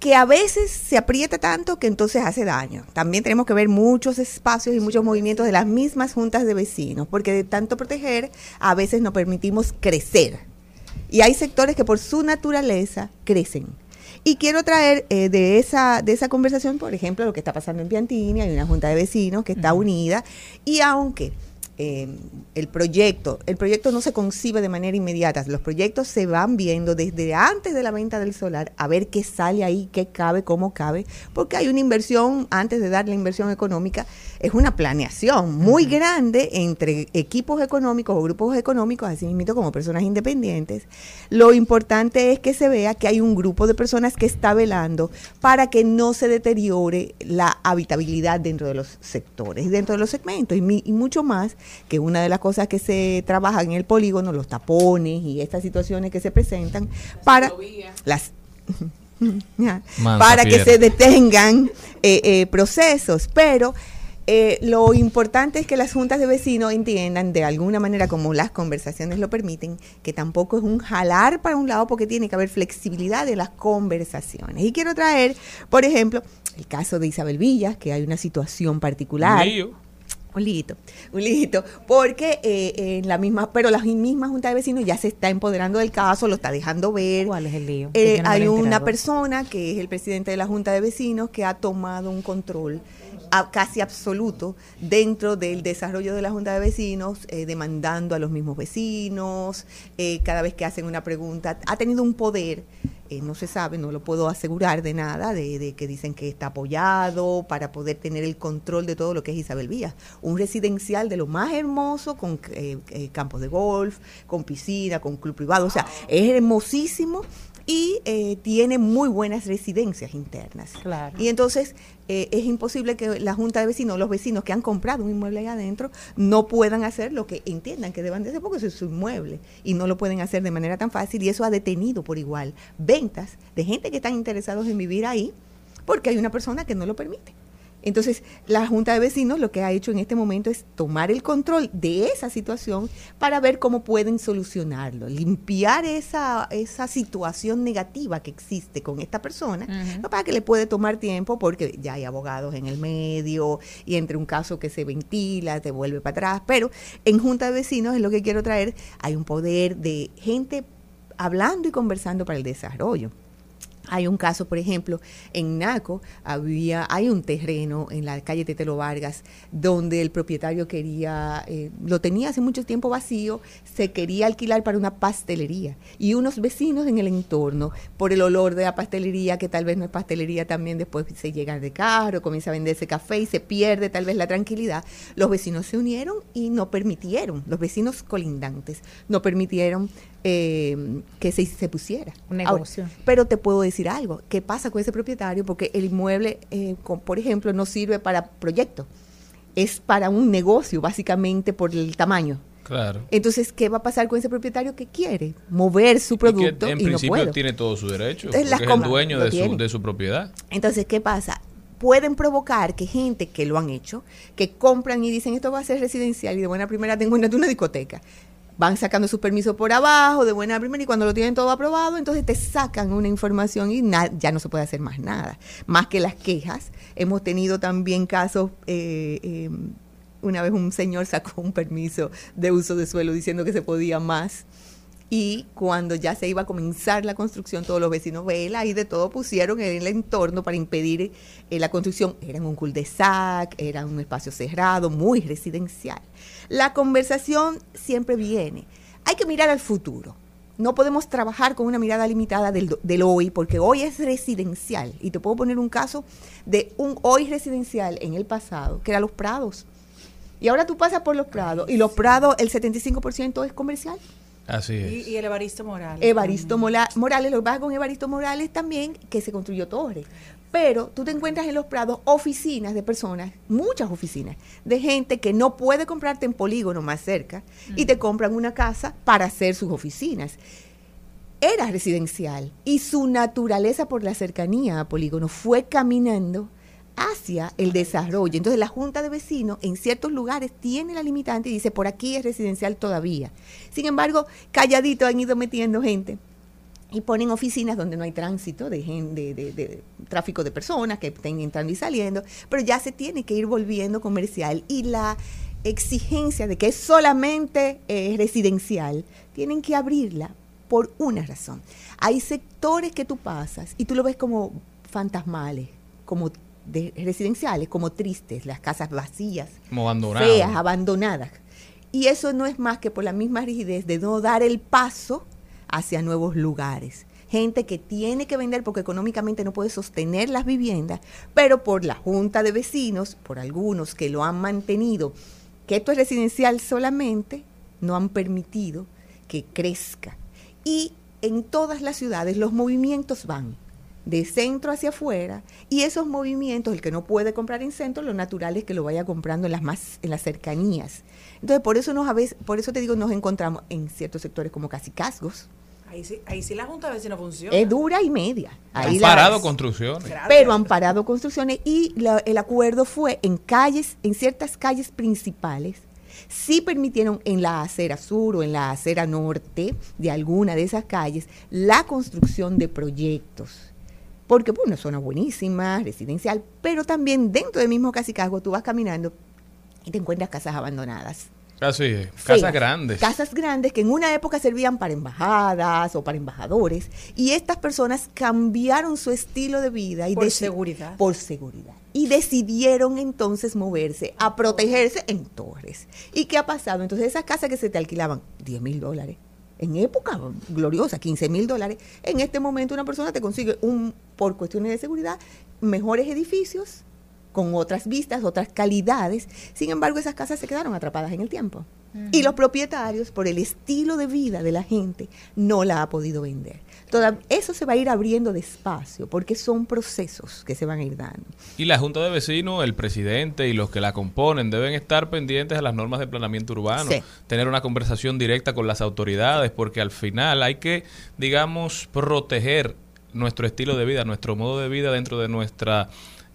que a veces se aprieta tanto que entonces hace daño. También tenemos que ver muchos espacios y muchos movimientos de las mismas juntas de vecinos, porque de tanto proteger a veces no permitimos crecer. Y hay sectores que por su naturaleza crecen. Y quiero traer eh, de, esa, de esa conversación, por ejemplo, lo que está pasando en Piantini, hay una junta de vecinos que está unida, y aunque eh, el proyecto. El proyecto no se concibe de manera inmediata. Los proyectos se van viendo desde antes de la venta del solar a ver qué sale ahí, qué cabe, cómo cabe, porque hay una inversión, antes de dar la inversión económica, es una planeación muy grande entre equipos económicos o grupos económicos, así mismo como personas independientes. Lo importante es que se vea que hay un grupo de personas que está velando para que no se deteriore la habitabilidad dentro de los sectores dentro de los segmentos y, mi- y mucho más que una de las cosas que se trabaja en el polígono, los tapones y estas situaciones que se presentan para las para que se detengan eh, eh, procesos, pero eh, lo importante es que las juntas de vecinos entiendan de alguna manera, como las conversaciones lo permiten, que tampoco es un jalar para un lado porque tiene que haber flexibilidad de las conversaciones. Y quiero traer, por ejemplo, el caso de Isabel Villas, que hay una situación particular. Un lito, un lito, porque eh, en la misma, pero la misma Junta de Vecinos ya se está empoderando del caso, lo está dejando ver. ¿Cuál es el lío? No me hay una persona que es el presidente de la Junta de Vecinos que ha tomado un control a- casi absoluto dentro del desarrollo de la Junta de Vecinos, eh, demandando a los mismos vecinos, eh, cada vez que hacen una pregunta, ha tenido un poder, eh, no se sabe, no lo puedo asegurar de nada, de, de que dicen que está apoyado para poder tener el control de todo lo que es Isabel Villa, un residencial de lo más hermoso, con eh, eh, campos de golf, con piscina, con club privado, o sea, es hermosísimo y eh, tiene muy buenas residencias internas. Claro. Y entonces eh, es imposible que la Junta de Vecinos, los vecinos que han comprado un inmueble ahí adentro, no puedan hacer lo que entiendan que deban de hacer porque eso es su inmueble y no lo pueden hacer de manera tan fácil y eso ha detenido por igual ventas de gente que están interesados en vivir ahí porque hay una persona que no lo permite. Entonces, la Junta de Vecinos lo que ha hecho en este momento es tomar el control de esa situación para ver cómo pueden solucionarlo, limpiar esa, esa situación negativa que existe con esta persona, no para que le puede tomar tiempo porque ya hay abogados en el medio y entre un caso que se ventila, te vuelve para atrás, pero en Junta de Vecinos es lo que quiero traer, hay un poder de gente hablando y conversando para el desarrollo. Hay un caso, por ejemplo, en Naco había, hay un terreno en la calle Tetelo Vargas donde el propietario quería, eh, lo tenía hace mucho tiempo vacío, se quería alquilar para una pastelería. Y unos vecinos en el entorno, por el olor de la pastelería, que tal vez no es pastelería también, después se llegan de carro, comienza a venderse café y se pierde tal vez la tranquilidad, los vecinos se unieron y no permitieron, los vecinos colindantes, no permitieron eh, que se, se pusiera. Un Ahora, negocio. pero te puedo decir algo, ¿qué pasa con ese propietario? Porque el inmueble, eh, con- por ejemplo, no sirve para proyecto, es para un negocio, básicamente por el tamaño. Claro. Entonces, ¿qué va a pasar con ese propietario que quiere mover su Y que producto y, en no principio puede? tiene todo su derecho. Entonces, Porque las es el dueño de su, de su propiedad. Entonces, ¿qué pasa? Pueden provocar que gente que lo han hecho, que compran y dicen esto va a ser residencial y de buena primera tengo una, una discoteca. Van sacando sus permisos por abajo, de buena primera, y cuando lo tienen todo aprobado, entonces te sacan una información y ya no se puede hacer más nada. Más que las quejas. Hemos tenido también casos, eh, eh, una vez un señor sacó un permiso de uso de suelo diciendo que se podía más. Y cuando ya se iba a comenzar la construcción, todos los vecinos vela y de todo pusieron en el entorno para impedir eh, la construcción. Eran un cul-de-sac, era un espacio cerrado, muy residencial. La conversación siempre viene. Hay que mirar al futuro. No podemos trabajar con una mirada limitada del, del hoy, porque hoy es residencial. Y te puedo poner un caso de un hoy residencial en el pasado, que era Los Prados. Y ahora tú pasas por Los Prados, y Los Prados, el 75% es comercial. Así es. Y, y el Evaristo Morales. Evaristo Mola- Morales, lo que pasa con Evaristo Morales también, que se construyó torre. Pero tú te encuentras en los prados oficinas de personas, muchas oficinas, de gente que no puede comprarte en polígono más cerca y te compran una casa para hacer sus oficinas. Era residencial y su naturaleza por la cercanía a polígono fue caminando hacia el desarrollo. Entonces la Junta de Vecinos en ciertos lugares tiene la limitante y dice, por aquí es residencial todavía. Sin embargo, calladito han ido metiendo gente y ponen oficinas donde no hay tránsito de, gen- de, de- de tráfico de personas que estén entrando y saliendo, pero ya se tiene que ir volviendo comercial y la exigencia de que es solamente eh, residencial, tienen que abrirla por una razón. Hay sectores que tú pasas y tú lo ves como fantasmales, como de- residenciales, como tristes, las casas vacías, Como feas, abandonadas. Y eso no es más que por la misma rigidez de no dar el paso hacia nuevos lugares. Gente que tiene que vender porque económicamente no puede sostener las viviendas, pero por la junta de vecinos, por algunos que lo han mantenido, que esto es residencial solamente, no han permitido que crezca. Y en todas las ciudades los movimientos van de centro hacia afuera y esos movimientos, el que no puede comprar en centro, lo natural es que lo vaya comprando en las más en las cercanías. Entonces, por eso nos a veces, por eso te digo, nos encontramos en ciertos sectores como casi casgos. Ahí sí, ahí sí la Junta de Vecinos funciona. Es dura y media. Ahí Han parado construcciones. pero han parado construcciones y la- el acuerdo fue en calles, en ciertas calles principales, sí permitieron en la acera sur o en la acera norte de alguna de esas calles la construcción de proyectos. Porque, bueno, una zona buenísima, residencial, pero también dentro del mismo Casicasgo tú vas caminando y te encuentras casas abandonadas. Así es. Casas feas. grandes. Casas grandes que en una época servían para embajadas o para embajadores y estas personas cambiaron su estilo de vida y Por deci- seguridad. por seguridad y decidieron entonces moverse a protegerse en torres. ¿Y qué ha pasado? Entonces esas casas que se te alquilaban 10 mil dólares en época gloriosa, 15 mil dólares, en este momento una persona te consigue un por cuestiones de seguridad mejores edificios con otras vistas, otras calidades. Sin embargo, esas casas se quedaron atrapadas en el tiempo. Y los propietarios, por el estilo de vida de la gente, no la ha podido vender. Toda, eso se va a ir abriendo despacio, porque son procesos que se van a ir dando. Y la Junta de Vecinos, el presidente y los que la componen deben estar pendientes a las normas de planeamiento urbano, Sí. tener una conversación directa con las autoridades, porque al final hay que, digamos, proteger nuestro estilo de vida, nuestro modo de vida dentro de nuestra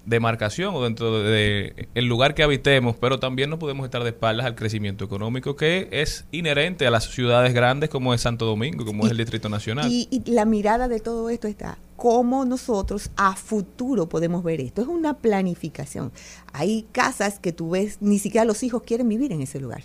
demarcación o dentro de, de el lugar que habitemos, pero también no podemos estar de espaldas al crecimiento económico que es inherente a las ciudades grandes como es Santo Domingo, como es el Distrito Nacional. Y, y la mirada de todo esto está cómo nosotros a futuro podemos ver esto. Es una planificación. Hay casas que tú ves, ni siquiera los hijos quieren vivir en ese lugar.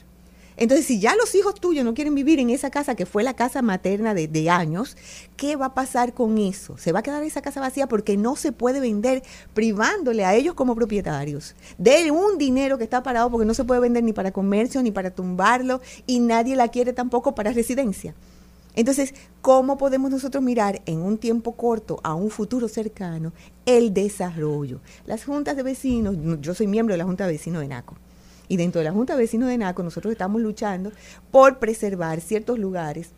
Entonces, si ya los hijos tuyos no quieren vivir en esa casa que fue la casa materna de, de años, ¿qué va a pasar con eso? Se va a quedar esa casa vacía porque no se puede vender privándole a ellos como propietarios de un dinero que está parado porque no se puede vender ni para comercio ni para tumbarlo y nadie la quiere tampoco para residencia. Entonces, ¿cómo podemos nosotros mirar en un tiempo corto a un futuro cercano el desarrollo? Las juntas de vecinos, yo soy miembro de la Junta de Vecinos de NACO, y dentro de la Junta de Vecinos de NACO nosotros estamos luchando por preservar ciertos lugares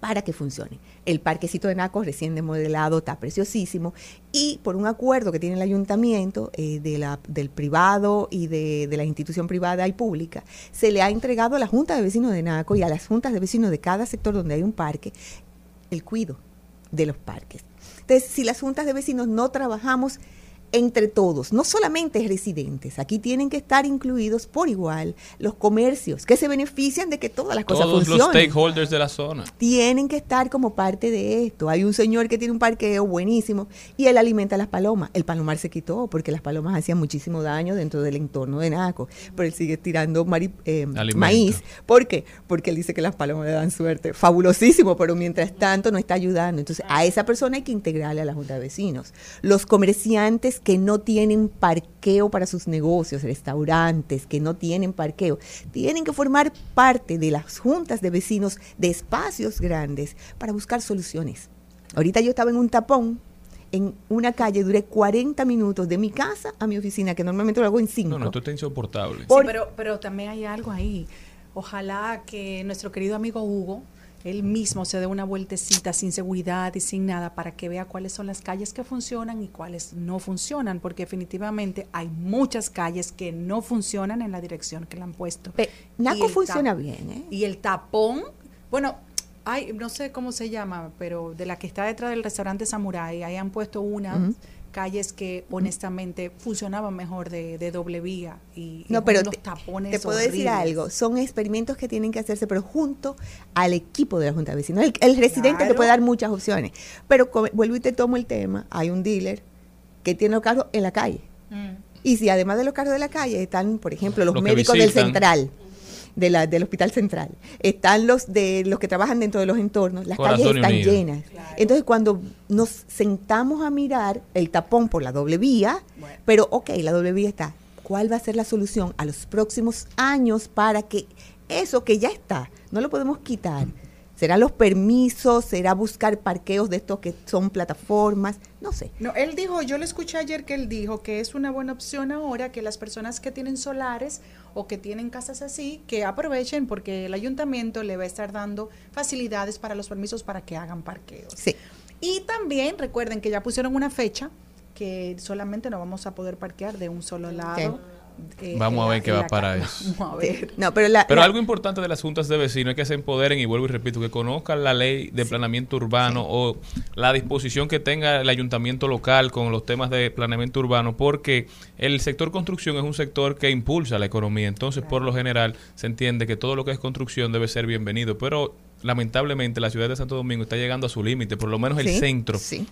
para que funcione. El parquecito de Naco recién demodelado está preciosísimo y por un acuerdo que tiene el ayuntamiento eh, del privado y de, de la institución privada y pública, se le ha entregado a la Junta de Vecinos de Naco y a las juntas de vecinos de cada sector donde hay un parque el cuido de los parques. Entonces, si las juntas de vecinos no trabajamos entre todos, no solamente residentes, aquí tienen que estar incluidos por igual los comercios que se benefician de que todas las cosas Todos los funcionen stakeholders de la zona. tienen que estar como parte de esto. Hay un señor que tiene un parqueo buenísimo y él alimenta a las palomas. El palomar se quitó porque las palomas hacían muchísimo daño dentro del entorno de Naco, pero él sigue tirando mari- eh, maíz. ¿Por qué? Porque él dice que las palomas le dan suerte. Fabulosísimo, pero mientras tanto no está ayudando. Entonces a esa persona hay que integrarle a la Junta de Vecinos. Los comerciantes que no tienen parqueo para sus negocios, restaurantes que no tienen parqueo, tienen que formar parte de las juntas de vecinos de espacios grandes para buscar soluciones. Ahorita yo estaba en un tapón en una calle, duré 40 minutos de mi casa a mi oficina, que normalmente lo hago en 5. No, no, esto está insoportable. Sí, pero, pero también hay algo ahí. Ojalá que nuestro querido amigo Hugo, él mismo se dé una vueltecita sin seguridad y sin nada para que vea cuáles son las calles que funcionan y cuáles no funcionan, porque definitivamente hay muchas calles que no funcionan en la dirección que le han puesto. Naco funciona bien, ¿eh? Y el tapón, bueno, hay, no sé cómo se llama, pero de la que está detrás del restaurante Samurai, ahí han puesto Ujú. Calles que honestamente funcionaban mejor de, de doble vía y, y No, pero te, tapones te puedo decir algo. Son experimentos que tienen que hacerse, pero junto al equipo de la Junta de Vecinos. El, el residente te Claro. puede dar muchas opciones. Pero co- vuelvo y te tomo el tema. Hay un dealer que tiene los carros en la calle. Mm. Y si además de los carros de la calle están, por ejemplo, los Los médicos del central, de la, del hospital central, están los de los que trabajan dentro de los entornos, las Corazón calles están unido. llenas. Entonces, cuando nos sentamos a mirar el tapón por la doble vía, pero ok, la doble vía está. ¿Cuál va a ser la solución a los próximos años para que eso que ya está, no lo podemos quitar. ¿Será los permisos? ¿Será buscar parqueos de estos que son plataformas? No sé. No, él dijo, yo le escuché ayer que él dijo que es una buena opción ahora que las personas que tienen solares o que tienen casas así, que aprovechen porque el ayuntamiento le va a estar dando facilidades para los permisos para que hagan parqueos. Sí. Y también recuerden que ya pusieron una fecha que solamente no vamos a poder parquear de un solo lado. Eh, Vamos a la- ver qué va para eso. Vamos a ver. No, pero la, Pero la- algo importante de las juntas de vecinos es que se empoderen y vuelvo y repito, que conozcan la ley de planeamiento urbano o la disposición que tenga el ayuntamiento local con los temas de planeamiento urbano, porque el sector construcción es un sector que impulsa la economía. Entonces, por lo general, se entiende que todo lo que es construcción debe ser bienvenido. Pero lamentablemente la ciudad de Santo Domingo está llegando a su límite, por lo menos el Sí, centro sí.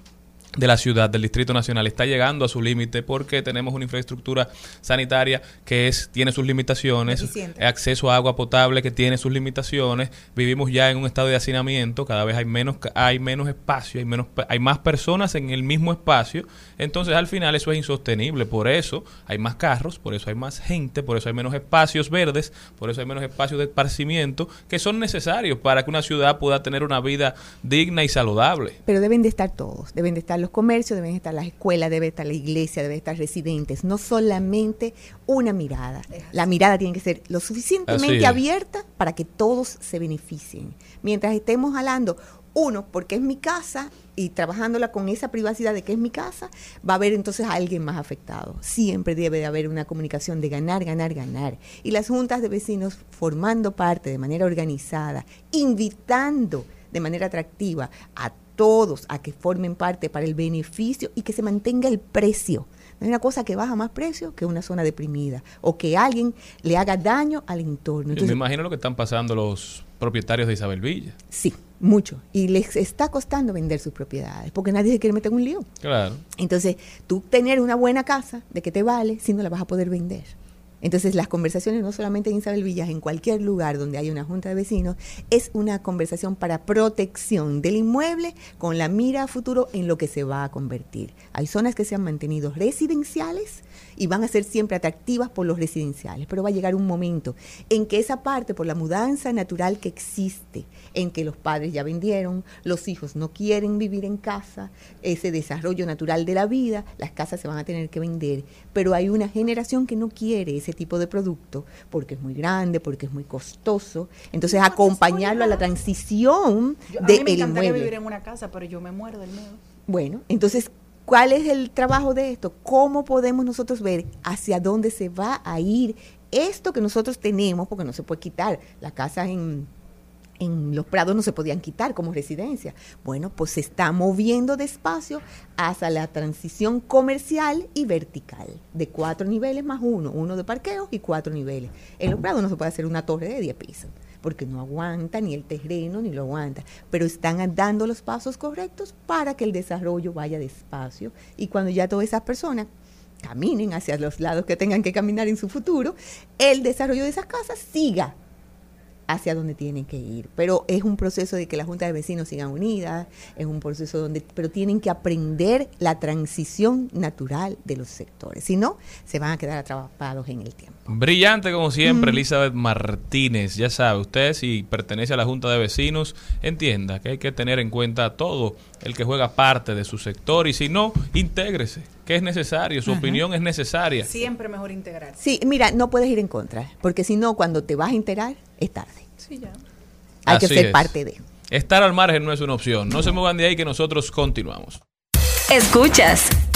De la ciudad, del Distrito Nacional, está llegando a su límite porque tenemos una infraestructura sanitaria que es tiene sus limitaciones, Deficiente. acceso a agua potable que tiene sus limitaciones, vivimos ya en un estado de hacinamiento, cada vez hay menos hay menos espacio, hay menos hay más personas en el mismo espacio, entonces al final eso es insostenible, por eso hay más carros, por eso hay más gente, por eso hay menos espacios verdes, por eso hay menos espacios de esparcimiento que son necesarios para que una ciudad pueda tener una vida digna y saludable. Pero deben de estar todos, deben de estar los comercios, deben de estar las escuelas, debe estar la iglesia, deben estar residentes, no solamente una mirada. La mirada tiene que ser lo suficientemente abierta para que todos se beneficien. Mientras estemos jalando uno, porque es mi casa, y trabajándola con esa privacidad de que es mi casa, va a haber entonces a alguien más afectado. Siempre debe de haber una comunicación de ganar, ganar, ganar. Y las juntas de vecinos formando parte de manera organizada, invitando de manera atractiva a todos a que formen parte para el beneficio y que se mantenga el precio. No hay una cosa que baja más precio que una zona deprimida o que alguien le haga daño al entorno. Yo me Entonces, imagino lo que están pasando los propietarios de Isabel Villa. sí, mucho. Y les está costando vender sus propiedades porque nadie se quiere meter en un lío. Claro. Entonces, tú tener una buena casa, ¿de qué te vale si no la vas a poder vender? Entonces, las conversaciones, no solamente en Isabel Villas, en cualquier lugar donde haya una junta de vecinos, es una conversación para protección del inmueble con la mira a futuro en lo que se va a convertir. Hay zonas que se han mantenido residenciales y van a ser siempre atractivas por los residenciales, pero va a llegar un momento en que esa parte, por la mudanza natural que existe, en que los padres ya vendieron, los hijos no quieren vivir en casa, ese desarrollo natural de la vida, las casas se van a tener que vender, pero hay una generación que no quiere ese tipo de producto porque es muy grande, porque es muy costoso, entonces acompañarlo a la transición Yo- a del mí me inmueble. vivir en una casa, pero yo me muero del miedo. Bueno, entonces, ¿cuál es el trabajo de esto? ¿Cómo podemos nosotros ver hacia dónde se va a ir esto que nosotros tenemos? Porque no se puede quitar. Las casas en, en los prados no se podían quitar como residencia. Bueno, pues se está moviendo despacio hacia la transición comercial y vertical, de cuatro niveles más uno, uno de parqueo y cuatro niveles. En los prados no se puede hacer una torre de 10 pisos porque no aguanta ni el terreno ni lo aguanta, pero están dando los pasos correctos para que el desarrollo vaya despacio y cuando ya todas esas personas caminen hacia los lados que tengan que caminar en su futuro, el desarrollo de esas casas siga hacia donde tienen que ir. Pero es un proceso de que las juntas de vecinos sigan unidas, es un proceso donde, pero tienen que aprender la transición natural de los sectores. Si no, se van a quedar atrapados en el tiempo. Brillante como siempre, Mm. Elizabeth Martínez. Ya sabe, usted si pertenece a la Junta de Vecinos, entienda que hay que tener en cuenta todo el que juega parte de su sector y si no, intégrese, que es necesario, su Ajá. opinión es necesaria. Siempre mejor integrar. Sí, mira, no puedes ir en contra, porque si no, cuando te vas a enterar, es tarde. Sí, ya. Hay que ser es. parte de. Estar al margen no es una opción. No se muevan de ahí que nosotros continuamos. Escuchas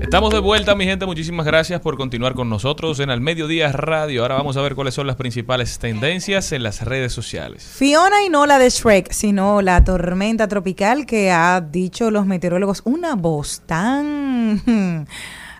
Estamos de vuelta, mi gente. Muchísimas gracias por continuar con nosotros en Al Mediodía Radio. Ahora vamos a ver cuáles son las principales tendencias en las redes sociales. Fiona y no la de Shrek, sino la tormenta tropical que ha dicho los meteorólogos una voz tan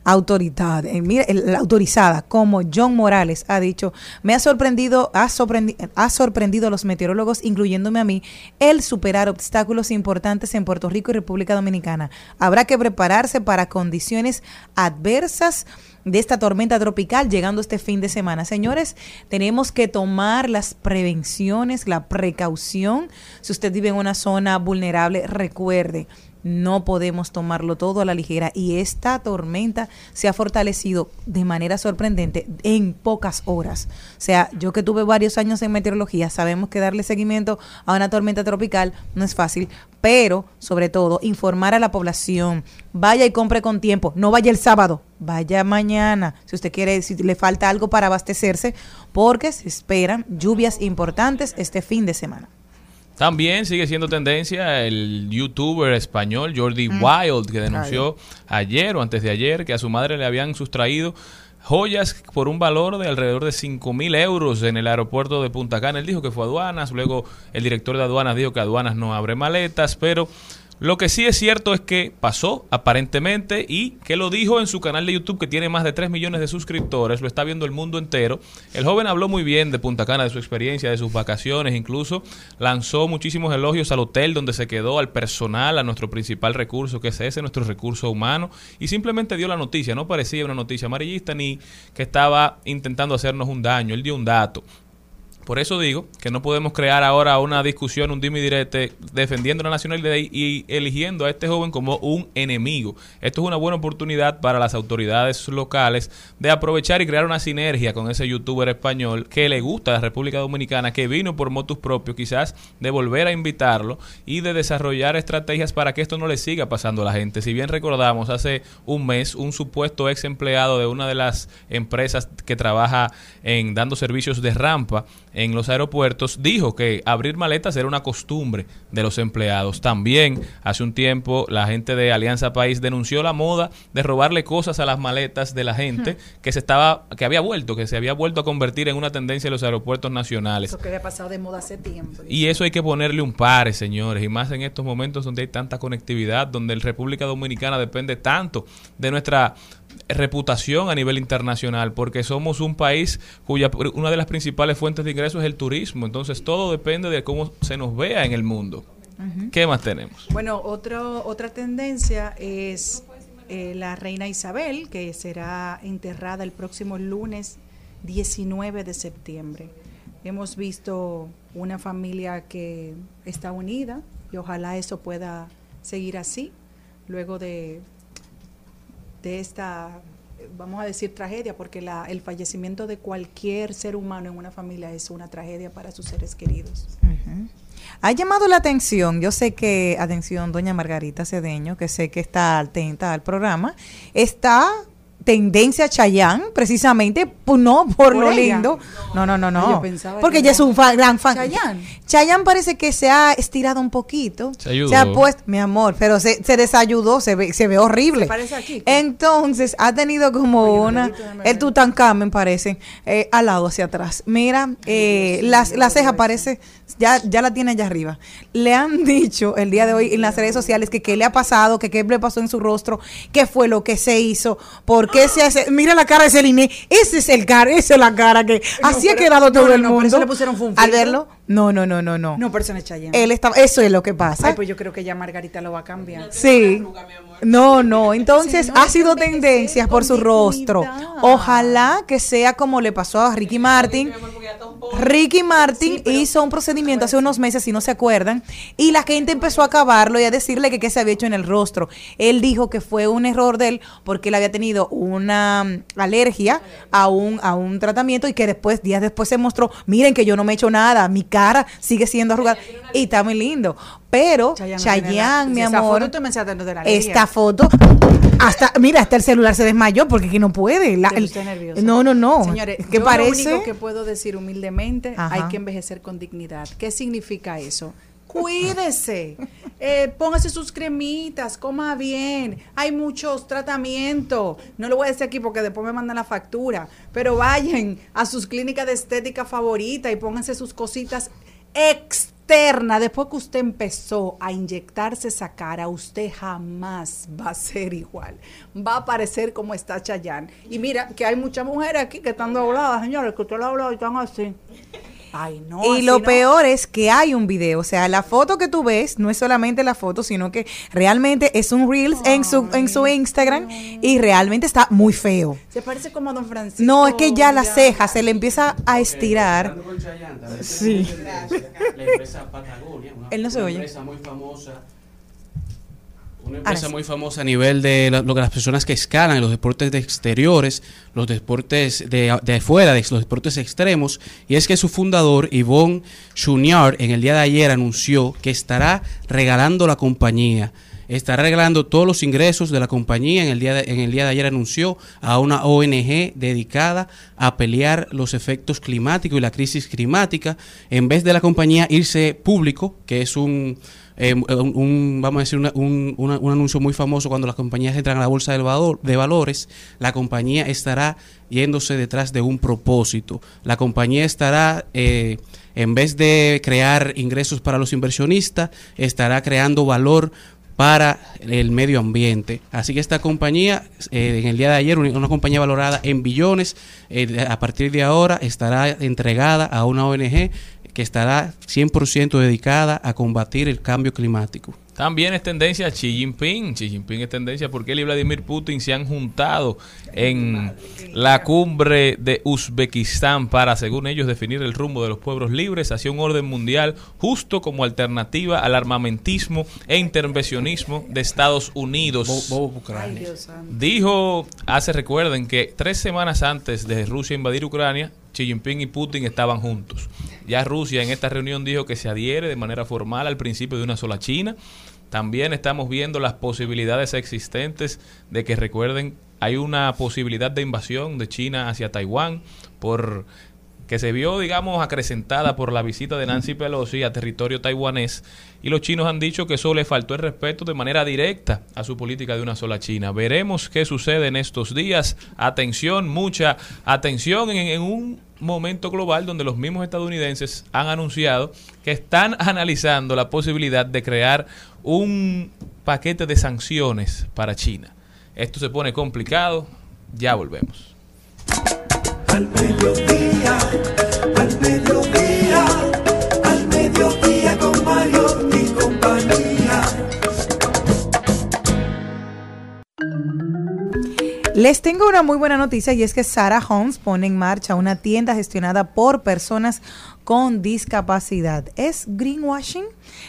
autoridad, eh, el- autorizada, como John Morales ha dicho, me ha sorprendido, ha, sorprendi- ha sorprendido a los meteorólogos, incluyéndome a mí, el superar obstáculos importantes en Puerto Rico y República Dominicana. Habrá que prepararse para condiciones adversas de esta tormenta tropical llegando este fin de semana. Señores, tenemos que tomar las prevenciones, la precaución. Si usted vive en una zona vulnerable, recuerde, no podemos tomarlo todo a la ligera y esta tormenta se ha fortalecido de manera sorprendente en pocas horas. O sea, yo que tuve varios años en meteorología, sabemos que darle seguimiento a una tormenta tropical no es fácil, pero sobre todo informar a la población, vaya y compre con tiempo, no vaya el sábado, vaya mañana, si usted quiere, si le falta algo para abastecerse, porque se esperan lluvias importantes este fin de semana. También sigue siendo tendencia el youtuber español Jordi Wild, que denunció ayer o antes de ayer que a su madre le habían sustraído joyas por un valor de alrededor de 5 mil euros en el aeropuerto de Punta Cana. Él dijo que fue a aduanas, luego el director de aduanas dijo que aduanas no abre maletas, pero lo que sí es cierto es que pasó aparentemente y que lo dijo en su canal de YouTube que tiene más de 3 millones de suscriptores, lo está viendo el mundo entero. El joven habló muy bien de Punta Cana, de su experiencia, de sus vacaciones, incluso lanzó muchísimos elogios al hotel donde se quedó, al personal, a nuestro principal recurso, que es ese, nuestro recurso humano, y simplemente dio la noticia, no parecía una noticia amarillista ni que estaba intentando hacernos un daño, él dio un dato. Por eso digo que no podemos crear ahora una discusión, un dime direte, defendiendo la nacionalidad y, eligiendo a este joven como un enemigo. Esto es una buena oportunidad para las autoridades locales de aprovechar y crear una sinergia con ese youtuber español que le gusta a la República Dominicana, que vino por motus propios, quizás de volver a invitarlo y de desarrollar estrategias para que esto no le siga pasando a la gente. Si bien recordamos, hace un mes un supuesto ex empleado de una de las empresas que trabaja en dando servicios de rampa en los aeropuertos dijo que abrir maletas era una costumbre de los empleados. También hace un tiempo la gente de Alianza País denunció la moda de robarle cosas a las maletas de la gente que se estaba que había vuelto, que se había vuelto a convertir en una tendencia en los aeropuertos nacionales. Eso que había pasado de moda hace tiempo. Y eso hay que ponerle un pare, señores, y más en estos momentos donde hay tanta conectividad, donde la República Dominicana depende tanto de nuestra reputación a nivel internacional, porque somos un país cuya una de las principales fuentes de ingresos es el turismo, entonces todo depende de cómo se nos vea en el mundo. ¿Qué más tenemos? Bueno, otro, otra tendencia es eh, la reina Isabel, que será enterrada el próximo lunes 19 de septiembre. Hemos visto una familia que está unida y ojalá eso pueda seguir así luego de, de esta, vamos a decir, tragedia, porque la, el fallecimiento de cualquier ser humano en una familia es una tragedia para sus seres queridos. Ha llamado la atención, yo sé que, atención, doña Margarita Cedeño, que sé que está atenta al programa, está tendencia Chayán, precisamente, pues no por, ¿Por lo ella? lindo. No, no, no, no. yo pensaba Porque que ella es no. un fan- gran fan. Chayanne. Chayanne parece que se ha estirado un poquito. Se ayudó. ha puesto, mi amor, pero se, se desayudó, se ve, se ve horrible. Se parece a Kiko. Entonces, ha tenido como una, el Tutankamen parece, eh, al lado hacia atrás. Mira, eh, las, la ceja parece, ya, ya la tiene allá arriba. Le han dicho el día de hoy en las redes sociales que qué le ha pasado, que qué le pasó en su rostro, qué fue lo que se hizo, por qué se hace, mira la cara de Celine, ese es el cara, esa es la cara que así ha pero- quedado todo no, el no, por mundo. eso le pusieron Al verlo, no, no, no, no, no. No, pero eso no es Chayanne. Él estaba, eso es lo que pasa. Ay, pues yo creo que ya Margarita lo va a cambiar. Sí. No, no, entonces ha sido tendencias por su rostro. Ojalá que sea como le pasó a Ricky Martin. Ricky Martin hizo un procedimiento hace unos meses, si no se acuerdan, y la gente empezó a acabarlo y a decirle que qué se había hecho en el rostro. Él dijo que fue un error de él porque él había tenido una mm, alergia a un, a un tratamiento y que después, días después se mostró, miren que yo no me he hecho nada, mi cara sigue siendo arrugada y está muy lindo. Pero Chayanne mi Esa amor, foto tú me enseñaste de la alegría. esta foto, hasta, mira, hasta el celular se desmayó porque aquí no puede. La- Yo el- estoy nerviosa. no, no, no. Señores, ¿qué yo parece? lo único que puedo decir humildemente, Ajá. hay que envejecer con dignidad. ¿Qué significa eso? Cuídese, eh, póngase sus cremitas, coma bien, hay muchos tratamientos. No lo voy a decir aquí porque después me mandan la factura, pero vayan a sus clínicas de estética favorita y pónganse sus cositas externa, después que usted empezó a inyectarse esa cara, usted jamás va a ser igual. Va a parecer como está Chayanne. Y mira, que hay muchas mujeres aquí que están dobladas, señores, que usted la ha hablado y están así. Ay, no. y lo no. peor es que hay un video, o sea, la foto que tú ves no es solamente la foto, sino que realmente es un Reels en su, en su Instagram y realmente está muy feo. Se parece como a Don Francisco. No, es que ya la ceja se le empieza a estirar. Sí. Sí. La empresa Patagonia, una, Él no se una oye. empresa muy famosa. Una empresa sí. muy famosa a nivel de lo, lo que las personas que escalan en los deportes de exteriores, los deportes de, de afuera, de los deportes extremos, y es que su fundador, Yvonne Chouinard, en el día de ayer anunció que estará regalando la compañía. Estará regalando todos los ingresos de la compañía. En el, día de, en el día de ayer anunció a una ONG dedicada a pelear los efectos climáticos y la crisis climática. En vez de la compañía irse público, que es un, eh, un, vamos a decir, una- un, un anuncio muy famoso cuando las compañías entran a la bolsa del valor- de valores, la compañía estará yéndose detrás de un propósito. La compañía estará, eh, en vez de crear ingresos para los inversionistas, estará creando valor para el medio ambiente. Así que esta compañía, eh, en el día de ayer, una, compañía valorada en billones, a partir de ahora estará entregada a una ONG que estará 100% dedicada a combatir el cambio climático. También es tendencia Xi Jinping. Xi Jinping es tendencia porque él y Vladimir Putin se han juntado en la cumbre de Uzbekistán para, según ellos, definir el rumbo de los pueblos libres hacia un orden mundial justo como alternativa al armamentismo e intervencionismo de Estados Unidos. Ay, Dios santo. Dijo, hace recuerden que tres semanas antes de Rusia invadir Ucrania, Xi Jinping y Putin estaban juntos. Ya Rusia en esta reunión dijo que se adhiere de manera formal al principio de una sola China. También estamos viendo las posibilidades existentes de que recuerden, hay una posibilidad de invasión de China hacia Taiwán por que se vio, digamos, acrecentada por la visita de Nancy Pelosi a territorio taiwanés y los chinos han dicho que eso le faltó el respeto de manera directa a su política de una sola China. Veremos qué sucede en estos días. Atención, mucha atención en, en un momento global donde los mismos estadounidenses han anunciado que están analizando la posibilidad de crear un paquete de sanciones para China. Esto se pone complicado, ya volvemos. Al mediodía, al mediodía, al mediodía con Mario y compañía. Les tengo una muy buena noticia y es que Sarah Homes pone en marcha una tienda gestionada por personas con discapacidad. ¿Es greenwashing?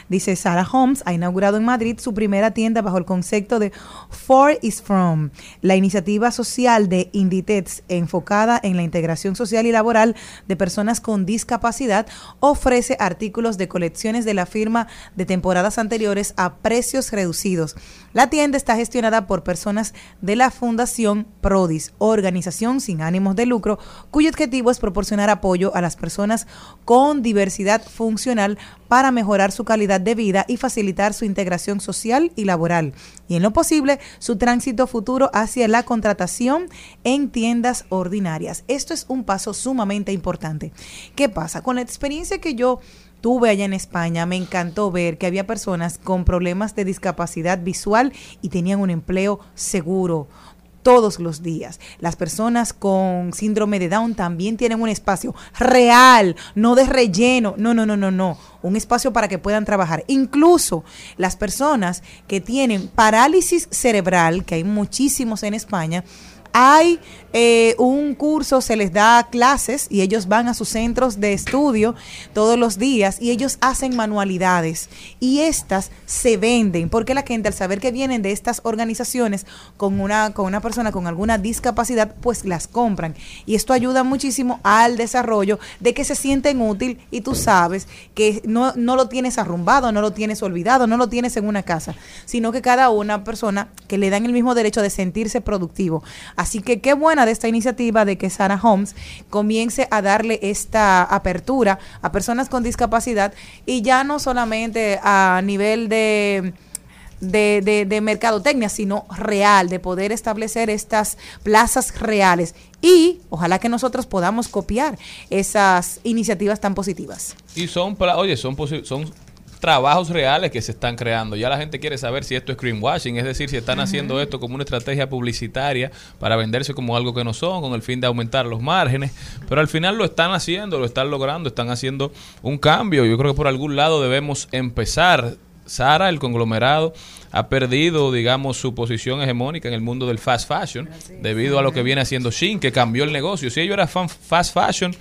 Dice Sarah Holmes, ha inaugurado en Madrid su primera tienda bajo el concepto de For is From, la iniciativa social de Inditex enfocada en la integración social y laboral de personas con discapacidad, ofrece artículos de colecciones de la firma de temporadas anteriores a precios reducidos. La tienda está gestionada por personas de la Fundación Prodis, organización sin ánimos de lucro, cuyo objetivo es proporcionar apoyo a las personas con diversidad funcional para mejorar su calidad de vida y facilitar su integración social y laboral, y en lo posible su tránsito futuro hacia la contratación en tiendas ordinarias. Esto es un paso sumamente importante. ¿Qué pasa? Con la experiencia que yo tuve allá en España, me encantó ver que había personas con problemas de discapacidad visual y tenían un empleo seguro todos los días. Las personas con síndrome de Down también tienen un espacio real, no de relleno, no, no, no, no, no, un espacio para que puedan trabajar. Incluso las personas que tienen parálisis cerebral, que hay muchísimos en España, hay eh, un curso, se les da clases y ellos van a sus centros de estudio todos los días y ellos hacen manualidades y estas se venden porque la gente al saber que vienen de estas organizaciones con una, con una persona con alguna discapacidad, pues las compran y esto ayuda muchísimo al desarrollo de que se sienten útil y tú sabes que no, no lo tienes arrumbado, no lo tienes olvidado, no lo tienes en una casa, sino que cada una persona que le dan el mismo derecho de sentirse productivo. Que qué buena de esta iniciativa de que Sarah Holmes comience a darle esta apertura a personas con discapacidad y ya no solamente a nivel de de, de, mercadotecnia, sino real, de poder establecer estas plazas reales. Y ojalá que nosotros podamos copiar esas iniciativas tan positivas. Y son, pla- oye, son, son trabajos reales que se están creando. Ya la gente quiere saber si esto es greenwashing, es decir, si están haciendo esto como una estrategia publicitaria para venderse como algo que no son, con el fin de aumentar los márgenes. Pero al final lo están haciendo, lo están logrando, están haciendo un cambio. Yo creo que por algún lado debemos empezar. Sara, el conglomerado, ha perdido, digamos, su posición hegemónica en el mundo del fast fashion debido a lo que viene haciendo Shein, que cambió el negocio. Si ellos eran fan fast fashion,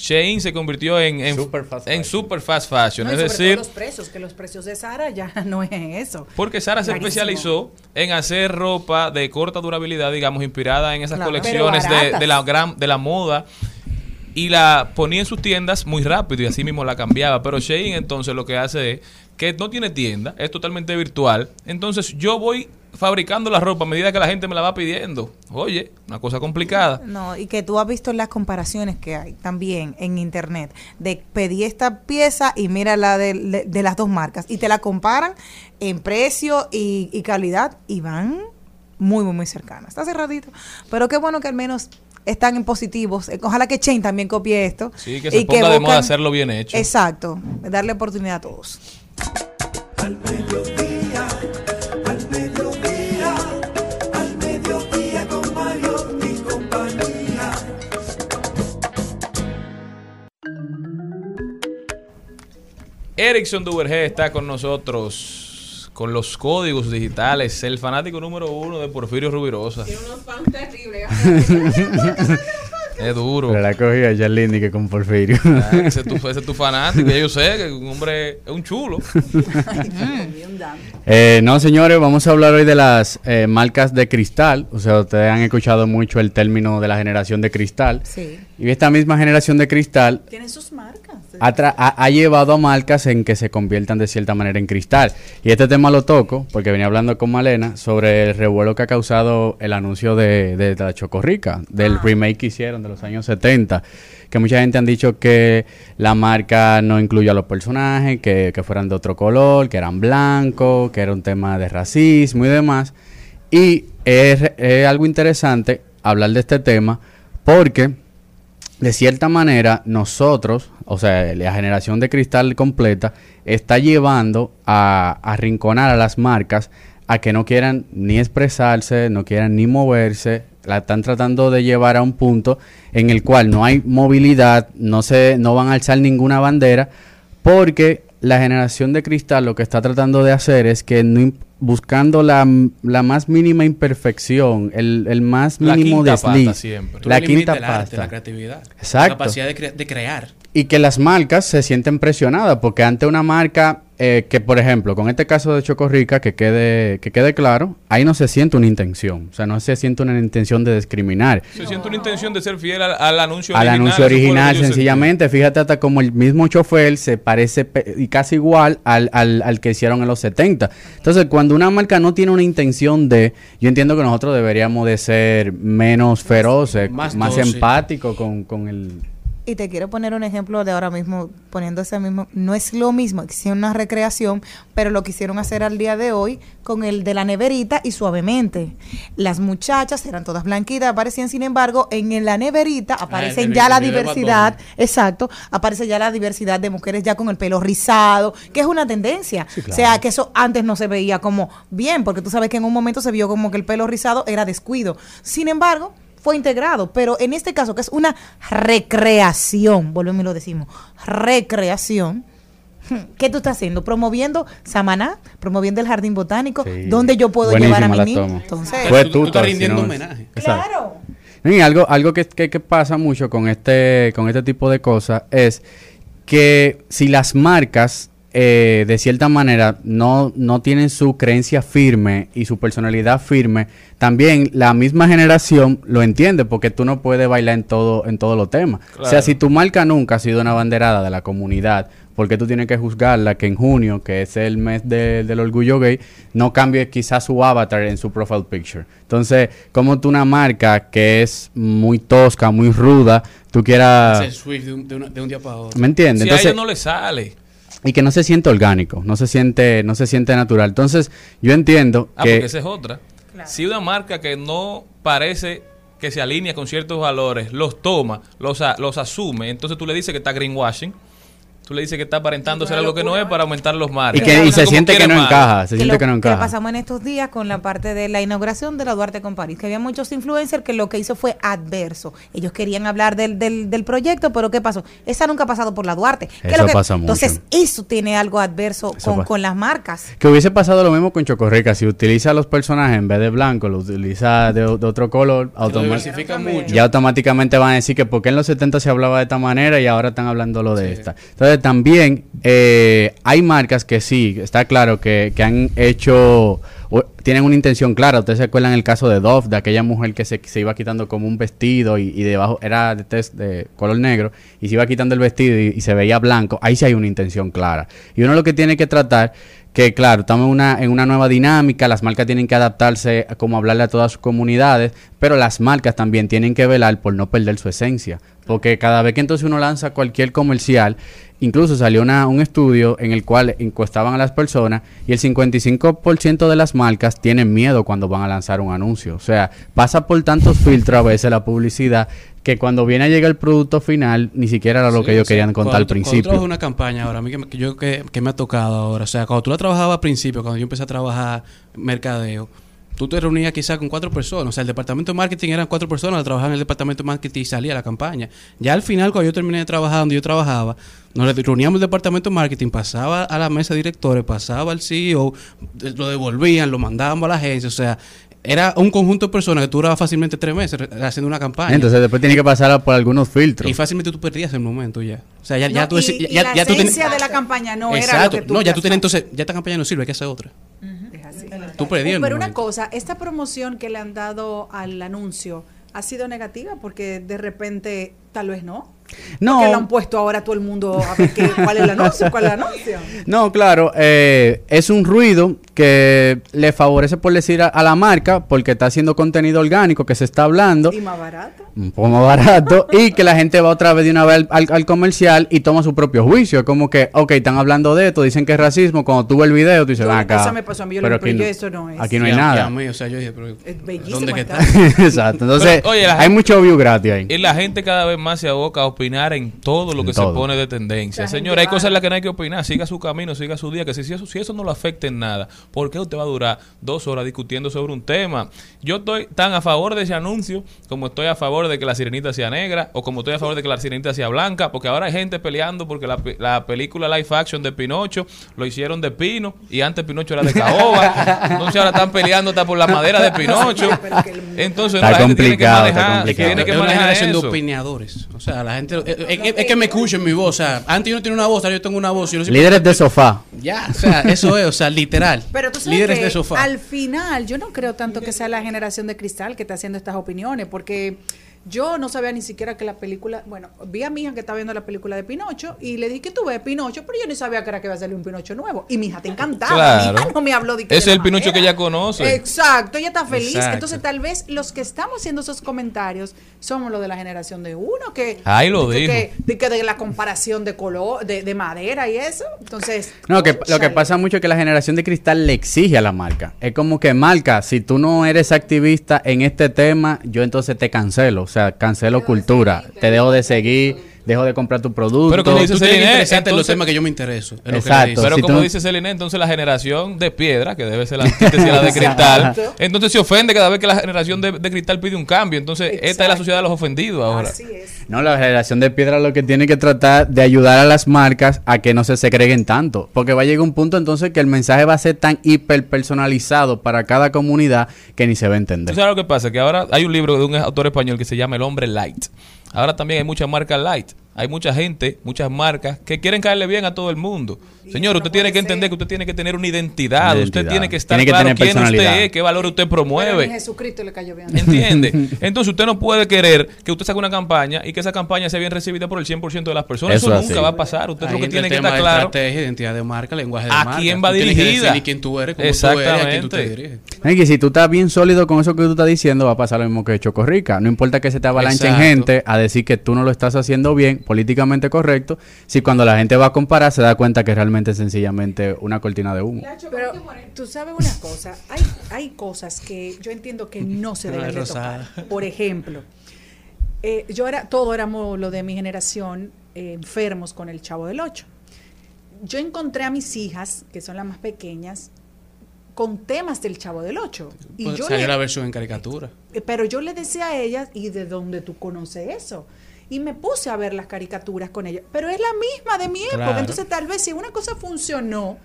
Shein se convirtió en, en super fast en super fast fashion. No, es sobre decir, todo los precios, que los precios de Sara ya no es eso. porque Sara se especializó en hacer ropa de corta durabilidad, digamos, inspirada en esas Claro. colecciones de la gran, de la moda y la ponía en sus tiendas muy rápido y así mismo la cambiaba. Pero Shein entonces lo que hace es que no tiene tienda, es totalmente virtual. Entonces yo voy fabricando la ropa a medida que la gente me la va pidiendo. Oye, una cosa complicada. No, y que tú has visto las comparaciones que hay también en internet de pedí esta pieza y mira la de, de- de las dos marcas y te la comparan en precio y, y calidad y van muy, muy, muy cercanas. Está cerradito. Pero qué bueno que al menos están en positivos. Eh, Ojalá que Chain también copie esto. Sí, que se y ponga de buscan- moda hacerlo bien hecho. Exacto, darle oportunidad a todos. Al Erickson Duvergé está con nosotros con los códigos digitales, el fanático número uno de Porfirio Rubirosa. unos fans terribles. Es duro. Pero la cogí a Charlene y que con Porfirio. Ah, ese, es tu, ese es tu fanático. Yo sé que un hombre es un chulo. Eh, no, señores, vamos a hablar hoy de las eh, marcas de cristal. O sea, ustedes han escuchado mucho el término de la generación de cristal. Sí. Y esta misma generación de cristal Tienen sus. Ha, tra- ha- ha llevado a marcas en que se conviertan de cierta manera en cristal. Y este tema lo toco porque venía hablando con Malena sobre el revuelo que ha causado el anuncio de, de la Chocorrica, del remake que hicieron de los años 70. Que mucha gente han dicho que la marca no incluye a los personajes, que, que fueran de otro color, que eran blancos, que era un tema de racismo y demás. Y es, es algo interesante hablar de este tema porque de cierta manera, nosotros, o sea, la generación de cristal completa, está llevando a arrinconar a las marcas a que no quieran ni expresarse, no quieran ni moverse, la están tratando de llevar a un punto en el cual no hay movilidad, no se, no van a alzar ninguna bandera, porque la generación de cristal lo que está tratando de hacer es que no buscando la, la más mínima imperfección, el, el más La mínimo quinta pata desliz, siempre. Tú la no quinta el arte, pasta. la creatividad. Exacto. La capacidad de, cre- de crear. Y que las marcas se sienten presionadas, porque ante una marca eh, que, por ejemplo, con este caso de Chocorrica, que quede, que quede claro, ahí no se siente una intención, o sea, no se siente una intención de discriminar. Se siente una intención de ser fiel al, al anuncio Al original. anuncio lo que original, sencillamente, fíjate hasta como el mismo chofer se parece pe- y casi igual al, al, al que hicieron en los 70. Entonces, cuando una marca no tiene una intención de, yo entiendo que nosotros deberíamos de ser menos feroces, Más más, dócil. empáticos con, con el... Y te quiero poner un ejemplo de ahora mismo, poniendo ese mismo, no es lo mismo, hicieron una recreación, pero lo quisieron hacer al día de hoy con el de la neverita y suavemente. Las muchachas eran todas blanquitas, aparecían, sin embargo, en la neverita aparecen el- ya la diversidad, exacto, aparece ya la diversidad de mujeres ya con el pelo rizado, que es una tendencia. O sea, que eso antes no se veía como bien, porque tú sabes que en un momento se vio como que el pelo rizado era descuido. Sin embargo, fue integrado, pero en este caso que es una recreación, volvemos y lo decimos, recreación, ¿qué tú estás haciendo? Promoviendo Samaná, promoviendo el jardín botánico, Sí. donde yo puedo llevar a mi niño. Entonces, Fue Tú- tú estás tuta, rindiendo homenaje. Exacto. claro. Y algo, algo que, que- que pasa mucho con este, con este tipo de cosas es que si las marcas eh, de cierta manera no, no tienen su creencia firme y su personalidad firme, también la misma generación lo entiende porque tú no puedes bailar en todo, en todos los temas. O sea, si tu marca nunca ha sido una banderada de la comunidad, porque tú tienes que juzgarla que en junio, que es el mes de- del orgullo gay, no cambie quizás su avatar en su profile picture. Entonces, como tú una marca que es muy tosca, muy ruda, tú quieras... Swift de un, de una- de un día para otro. ¿Me entiendes? Si a ella no le sale. Y que no se siente orgánico, no se siente, no se siente natural. Entonces, yo entiendo Ah, que porque esa es otra. Si una marca que no parece que se alinea con ciertos valores, los toma, los, a- los asume, entonces tú le dices que está greenwashing, tú le dices que está aparentando ser algo que no es para aumentar los marcas. y que y se siente que no más. encaja, se que siente lo que no que encaja. pasamos en estos días con la parte de la inauguración de la Duarte con París, que había muchos influencers que lo que hizo fue adverso. Ellos querían hablar del, del, del proyecto, pero ¿qué pasó? Esa nunca ha pasado por la Duarte. ¿Qué es Eso lo que- pasa mucho. Entonces, eso tiene algo adverso con, las marcas. Que hubiese pasado lo mismo con Chocorrica. Si utiliza los personajes en vez de blanco, lo utiliza de, de otro color, mucho. ya automáticamente van a decir que porque en los 70 se hablaba de esta manera y ahora están hablando lo de esta. Entonces también eh, hay marcas que sí, está claro que, que han hecho, o- tienen una intención clara. Ustedes se acuerdan el caso de Dove, de aquella mujer que se, se iba quitando como un vestido y, y debajo era de, test de color negro y se iba quitando el vestido y, y se veía blanco. Ahí sí hay una intención clara. Y uno lo que tiene que tratar que claro, estamos en una, en una nueva dinámica, las marcas tienen que adaptarse a como hablarle a todas sus comunidades, pero las marcas también tienen que velar por no perder su esencia, porque cada vez que entonces uno lanza cualquier comercial, incluso salió una- un estudio en el cual encuestaban a las personas y el 55% de las marcas tienen miedo cuando van a lanzar un anuncio, o sea, pasa por tantos filtros a veces la publicidad que cuando viene a llegar el producto final ni siquiera era lo Sí, que ellos o sea, querían contar cuando al Cuando principio. trabajas una campaña ahora, a mí que, yo que, que me ha tocado ahora, o sea, cuando tú la trabajabas al principio, cuando yo empecé a trabajar mercadeo, tú te reunías quizás con cuatro personas, o sea, el departamento de marketing eran cuatro personas, trabajaban en el departamento de marketing y salía la campaña. Ya al final, cuando yo terminé de trabajar donde yo trabajaba, nos reuníamos el departamento de marketing, pasaba a la mesa de directores, pasaba al CEO, lo devolvían, lo mandábamos a la agencia, o sea, era un conjunto de personas que tú duraba fácilmente tres meses haciendo una campaña. Entonces después tiene que pasar por algunos filtros. Y fácilmente tú perdías el momento ya. O sea, ya, No, ya tú, y, deci- y ya, la ya tú esencia de la campaña no era lo Exacto. que tú no, ya tú tienes entonces, ya esta campaña no sirve, hay que hacer otra. Tú perdí el Pero una cosa, esta promoción que le han dado al anuncio ha sido negativa porque de repente tal vez no. No. Porque lo han puesto ahora a todo el mundo a ver qué, cuál es el anuncio, cuál es el anuncio. No, claro, eh, es un ruido que le favorece, por decir, a, a la marca, porque está haciendo contenido orgánico que se está hablando, Y más barato. un poco más barato, y que la gente va otra vez de una vez al, al- al comercial y toma su propio juicio. Es como que, ok, están hablando de esto, dicen que es racismo, cuando tú ves el video, tú dices, acá. esa me pasó a mí, yo pero yo eso no es. Aquí no hay Y a- y nada. mí, o sea, yo dije, pero bellísimo ¿dónde que está. Exacto. Entonces, Pero, oye, la hay gente- mucho view gratis ahí. Y la gente cada vez más se aboca a opinar en todo lo En que todo. se pone de tendencia. La hay va- cosas en las que no hay que opinar. Siga su camino, siga su día. Que si, si eso, si eso no lo afecta en nada, ¿por qué usted va a durar dos horas discutiendo sobre un tema? Yo estoy tan a favor de ese anuncio como estoy a favor de que la sirenita sea negra o como estoy a favor de que la sirenita sea blanca. Porque ahora hay gente peleando porque la, la película live action de Pinocho lo hicieron de pino y antes Pinocho era de caoba. Entonces ahora están peleando hasta por la madera de Pinocho. Entonces Está la gente tiene que complicado, está manejar, complicado. tiene que es una manejar de eso. O sea, la gente. Es, es- es que me escuchen mi voz. O sea, antes yo no tenía una voz, ahora yo tengo una voz. y yo no Líderes de sofá. Ya, o sea, eso es, o sea, literal. Pero tú sabes Líderes que de sofá. al final yo no creo tanto que sea la generación de cristal que está haciendo estas opiniones, porque yo no sabía ni siquiera que la película, bueno, vi a mi hija que estaba viendo la película de Pinocho y le dije que tú ves Pinocho, pero yo ni sabía que era que iba a salir un Pinocho nuevo. Y mi hija te encantaba, Claro. mi hija no me habló de que de es el Pinocho que ella conoce. Exacto, ella está feliz. Exacto. Entonces tal vez los que estamos haciendo esos comentarios somos los de la generación de uno, que, Ahí lo de dijo. que- de, que de la comparación de color, de, de madera y eso. Entonces, No, que lo que pasa mucho es que la generación de cristal le exige a la marca. Es como que marca, si tú no eres activista en este tema, yo entonces te cancelo, sea, cancelo cultura, te dejo de seguir, dejo de comprar tu producto. Pero como dice Tú Celine, interesarte en los temas que yo me intereso. es lo que le Exacto. dice. Pero si como tú- dice Celine, entonces la generación de piedra, que debe ser la antítesis a la de cristal, entonces se ofende cada vez que la generación de, de cristal pide un cambio. Entonces, esta es la sociedad de los ofendidos ahora. Así es. No, la generación de piedra lo que tiene que tratar de ayudar a las marcas a que no se segreguen tanto, porque va a llegar un punto entonces que el mensaje va a ser tan hiper personalizado para cada comunidad que ni se va a ¿Tú entender. sabes lo que pasa? Que ahora hay un libro de un autor español que se llama El hombre light. Ahora también hay muchas marcas light. Hay mucha gente, muchas marcas que quieren caerle bien a todo el mundo. Señor, usted tiene que entender que usted tiene que tener una identidad. Usted tiene que estar Tiene que claro quién usted es, qué valor usted Pero promueve. ni Jesucristo le cayó bien. ¿Entiende? Entonces usted no puede querer que usted saque una campaña y que esa campaña sea bien recibida por el 100% de las personas. Eso, Eso es nunca así. va a pasar. Usted Ahí lo que tiene que estar claro Estrategia, identidad de marca, lenguaje de a marca. quién va Tú dirigida. quién tú eres, cómo tú eres, a quién tú te Exactamente. diriges. Es que si tú estás bien sólido con eso que tú estás diciendo, va a pasar lo mismo que Choco Rica. No importa que se te avalanchen Exacto. gente a decir que tú no lo estás haciendo bien, políticamente correcto, si cuando la gente va a comparar se da cuenta que realmente es sencillamente una cortina de humo. Pero tú sabes una cosa, hay, hay cosas que yo entiendo que no se deben de tocar. Por ejemplo, eh, yo era, todo éramos lo de mi generación eh, enfermos con el Chavo del Ocho. Yo encontré a mis hijas, que son las más pequeñas, con temas del Chavo del Ocho. Y Pues yo salió le- la versión en caricatura. eh, Pero yo le decía a ellas, ¿y de dónde tú conoces eso? Y me puse a ver las caricaturas con ellas. Pero es la misma de mi época. Claro. Entonces, tal vez si una cosa funcionó,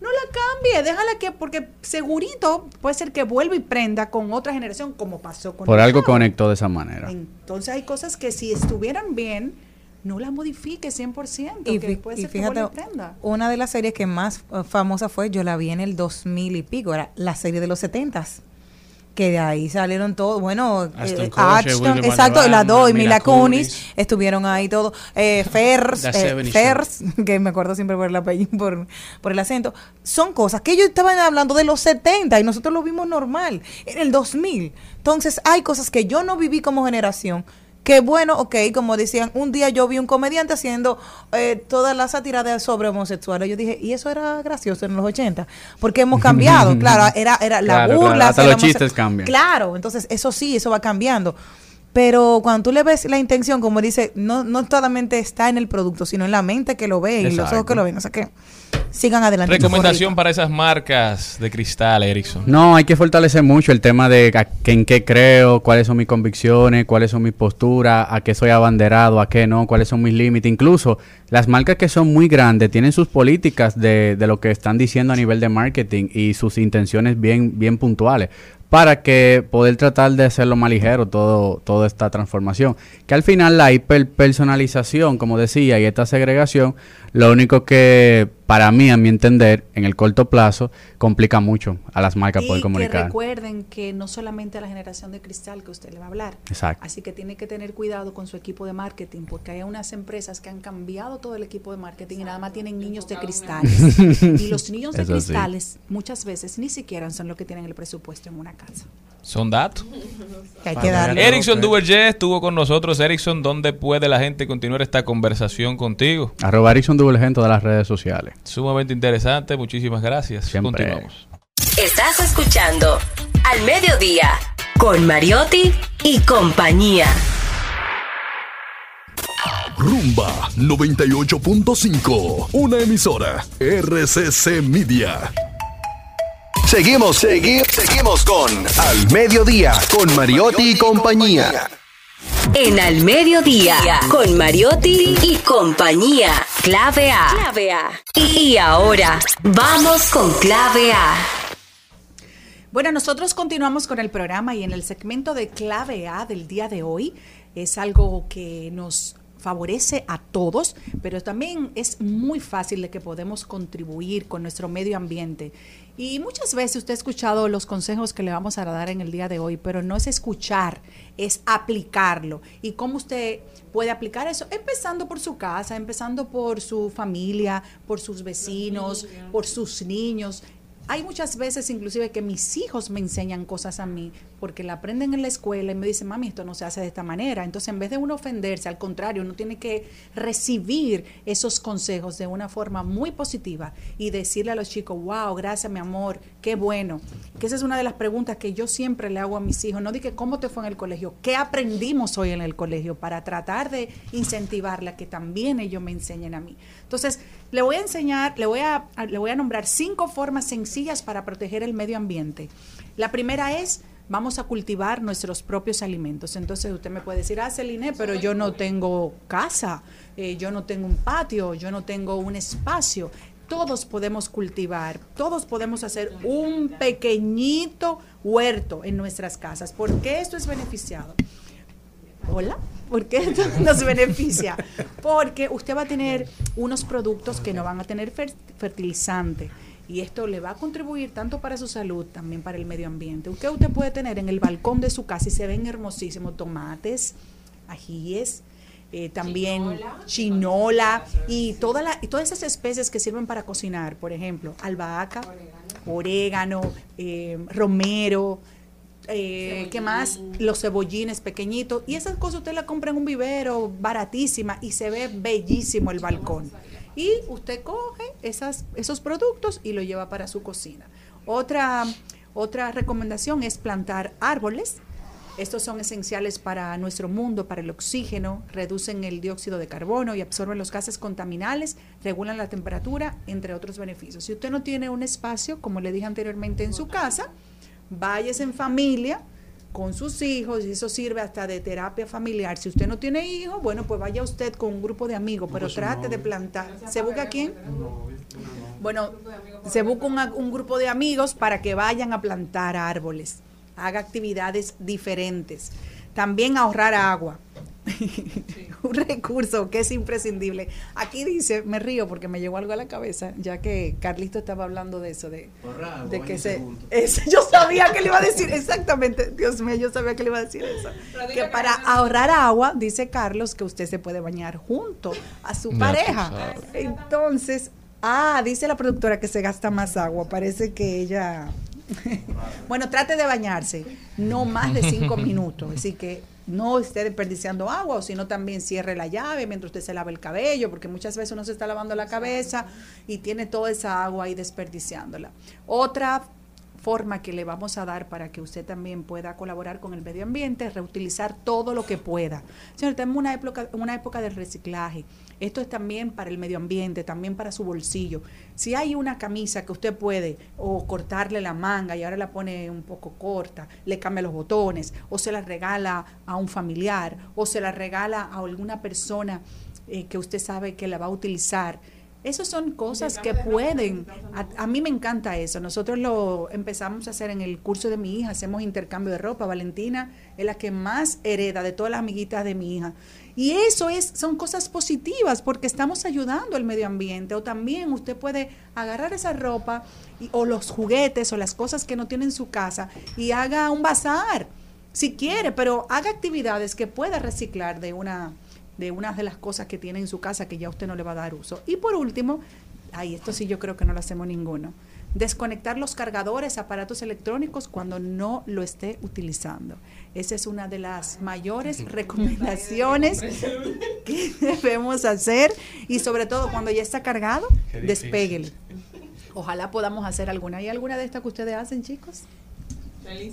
no la cambie. Déjala que, porque segurito puede ser que vuelva y prenda con otra generación, como pasó con Por algo conectó de esa manera. Entonces, hay cosas que si estuvieran bien, no las modifique 100%. Y, que puede y ser que fíjate, y prenda. una de las series que más eh, famosa fue, yo la vi en el 2000 y pico, era la serie de los 70s. Que de ahí salieron todos, bueno, Ashton eh, Ashton, exacto, las dos, y Mila Mila Kunis, Kunis. estuvieron ahí todos. Eh, Fers, The eh, 70 Fers, que me acuerdo siempre por el apellido, por, por el acento. Son cosas que ellos estaban hablando de los 70 y nosotros lo vimos normal, en el 2000. Entonces, hay cosas que yo no viví como generación. Que bueno, ok, como decían, un día yo vi un comediante haciendo eh, toda la sátira de sobre homosexuales. Yo dije, y eso era gracioso en los 80, porque hemos cambiado. claro, era, era la Claro, burla. claro, hasta los chistes cambian. Claro, entonces eso sí, eso va cambiando. Pero cuando tú le ves la intención, como dice, no, no solamente está en el producto, sino en la mente que lo ve y los ojos que lo ven. O sea que sigan adelante. Recomendación para esas marcas de cristal, Erickson. No, hay que fortalecer mucho el tema de a- que en qué creo, cuáles son mis convicciones, cuáles son mis posturas, a qué soy abanderado, a qué no, cuáles son mis límites. Incluso las marcas que son muy grandes tienen sus políticas de, de lo que están diciendo a nivel de marketing y sus intenciones bien, bien puntuales para que poder tratar de hacerlo más ligero todo, toda esta transformación. Que al final la hiperpersonalización, como decía, y esta segregación, lo único que para mí, a mi entender, en el corto plazo, complica mucho a las marcas Y poder que comunicar. recuerden que no solamente a la generación de cristal que usted le va a hablar. Exacto. Así que tiene que tener cuidado con su equipo de marketing, porque hay unas empresas que han cambiado todo el equipo de marketing y nada más tienen niños de cristales. y los niños de Eso sí. cristales muchas veces ni siquiera son los que tienen el presupuesto en una casa. Son datos. Que hay que darle. Erickson Duverger estuvo con nosotros. Erickson, ¿dónde puede la gente continuar esta conversación contigo? Arroba Erickson En todas las redes sociales. Sumamente interesante. Muchísimas gracias. Siempre. Continuamos. Estás escuchando Al Mediodía con Mariotti y compañía. Rumba 98.5, una emisora RCC Media. Seguimos, seguimos, seguimos con Al Mediodía, con Mariotti y compañía. En Al Mediodía con Mariotti y compañía. Clave A. Clave A. Y ahora vamos con Clave A. Bueno, nosotros continuamos con el programa y en el segmento de clave A del día de hoy es algo que nos favorece a todos, pero también es muy fácil de que podemos contribuir con nuestro medio ambiente. Y muchas veces usted ha escuchado los consejos que le vamos a dar en el día de hoy, pero no es escuchar, es aplicarlo. ¿Y cómo usted puede aplicar eso? Empezando por su casa, empezando por su familia, por sus vecinos, por sus niños. Hay muchas veces inclusive que mis hijos me enseñan cosas a mí porque la aprenden en la escuela y me dicen, mami, esto no se hace de esta manera. Entonces, en vez de uno ofenderse, al contrario, uno tiene que recibir esos consejos de una forma muy positiva y decirle a los chicos, wow, gracias, mi amor, qué bueno. Que esa es una de las preguntas que yo siempre le hago a mis hijos. No dije cómo te fue en el colegio, qué aprendimos hoy en el colegio para tratar de incentivarla que también ellos me enseñen a mí. Entonces, le voy a enseñar, le voy a, le voy a nombrar cinco formas sencillas para proteger el medio ambiente. La primera es, vamos a cultivar nuestros propios alimentos. Entonces usted me puede decir, ah, Celine, pero yo no tengo casa, eh, yo no tengo un patio, yo no tengo un espacio. Todos podemos cultivar, todos podemos hacer un pequeñito huerto en nuestras casas. ¿Por qué esto es beneficiado? Hola, ¿por qué esto nos beneficia? Porque usted va a tener unos productos que no van a tener fer- fertilizante y esto le va a contribuir tanto para su salud, también para el medio ambiente. ¿Qué usted puede tener en el balcón de su casa y se ven hermosísimos tomates, ajíes, eh, también chinola, y, toda la, y todas esas especies que sirven para cocinar, por ejemplo, albahaca, orégano, eh, romero, eh, ¿qué más? Los cebollines pequeñitos. Y esas cosas usted las compra en un vivero baratísima y se ve bellísimo el balcón. Y usted coge esas, esos productos y lo lleva para su cocina. Otra, otra recomendación es plantar árboles. Estos son esenciales para nuestro mundo, para el oxígeno, reducen el dióxido de carbono y absorben los gases contaminantes, regulan la temperatura, entre otros beneficios. Si usted no tiene un espacio, como le dije anteriormente, en su casa, váyase en familia con sus hijos y eso sirve hasta de terapia familiar. Si usted no tiene hijos, bueno, pues vaya usted con un grupo de amigos, pero trate de plantar. ¿Se busca quién? Bueno, se busca un, un grupo de amigos para que vayan a plantar árboles, haga actividades diferentes. También ahorrar agua. un recurso que es imprescindible. Aquí dice, me río porque me llegó algo a la cabeza, ya que Carlito estaba hablando de eso, de, de que se... yo sabía que le iba a decir, exactamente, Dios mío, yo sabía que le iba a decir eso. Que para ahorrar agua, dice Carlos, que usted se puede bañar junto a su pareja. Entonces, ah, dice la productora que se gasta más agua, parece que ella... bueno, trate de bañarse, no más de cinco minutos, así que no esté desperdiciando agua, o sino también cierre la llave mientras usted se lava el cabello, porque muchas veces uno se está lavando la cabeza y tiene toda esa agua ahí desperdiciándola. Otra forma que le vamos a dar para que usted también pueda colaborar con el medio ambiente reutilizar todo lo que pueda. Señor, tenemos una época, una época del reciclaje. Esto es también para el medio ambiente, también para su bolsillo. Si hay una camisa que usted puede o cortarle la manga y ahora la pone un poco corta, le cambia los botones, o se la regala a un familiar, o se la regala a alguna persona eh, que usted sabe que la va a utilizar. Esas son cosas que pueden. A, a mí me encanta eso. Nosotros lo empezamos a hacer en el curso de mi hija. Hacemos intercambio de ropa. Valentina es la que más hereda de todas las amiguitas de mi hija. Y eso es, son cosas positivas porque estamos ayudando al medio ambiente. O también usted puede agarrar esa ropa y- o los juguetes o las cosas que no tiene en su casa y haga un bazar si quiere, pero haga actividades que pueda reciclar de una de una de las cosas que tiene en su casa que ya usted no le va a dar uso. Y por último, ay, esto sí yo creo que no lo hacemos ninguno. Desconectar los cargadores, aparatos electrónicos cuando no lo esté utilizando. Esa es una de las mayores recomendaciones que debemos hacer y sobre todo cuando ya está cargado, despéguele. Ojalá podamos hacer alguna. ¿Hay alguna de estas que ustedes hacen, chicos?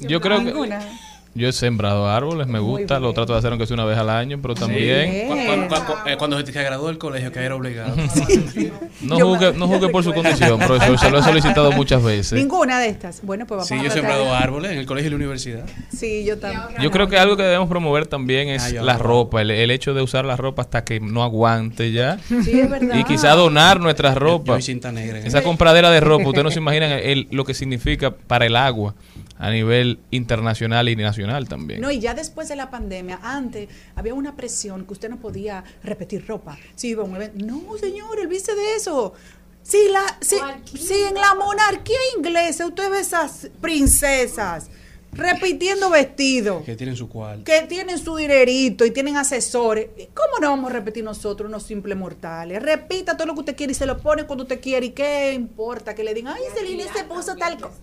Yo creo que Ninguna. yo he sembrado árboles, me gusta, lo trato de hacer aunque sea una vez al año, pero también Cu- cu- cu- eh, Cuando se graduó del colegio, que era obligado. no juzgue, no juzgue por su condición, profesor, se lo he solicitado muchas veces. Ninguna de estas. Bueno, pues vamos Sí, a yo he sembrado árboles en el colegio y la universidad. Sí, yo también. Yo creo que algo que debemos promover también es Ah, yo la ropa, el, el hecho de usar la ropa hasta que no aguante ya. Sí, es verdad. Y quizá donar nuestras Yo ropas. y cinta negra. Esa compradera de ropa, ustedes no se imaginan el- lo que significa para el agua a nivel internacional y nacional también. No, y ya después de la pandemia, antes había una presión que usted no podía repetir ropa. Si iba a un evento, no, señor, olvídese de eso. Si, la, si, si en la monarquía inglesa usted ve esas princesas repitiendo vestidos, Que tienen su cual. que tienen su dinerito y tienen asesores, ¿y ¿cómo no vamos a repetir nosotros, unos simples mortales? Repita todo lo que usted quiere y se lo pone cuando usted quiere. ¿Y qué importa que le digan, ay, Celine se puso tal cosa?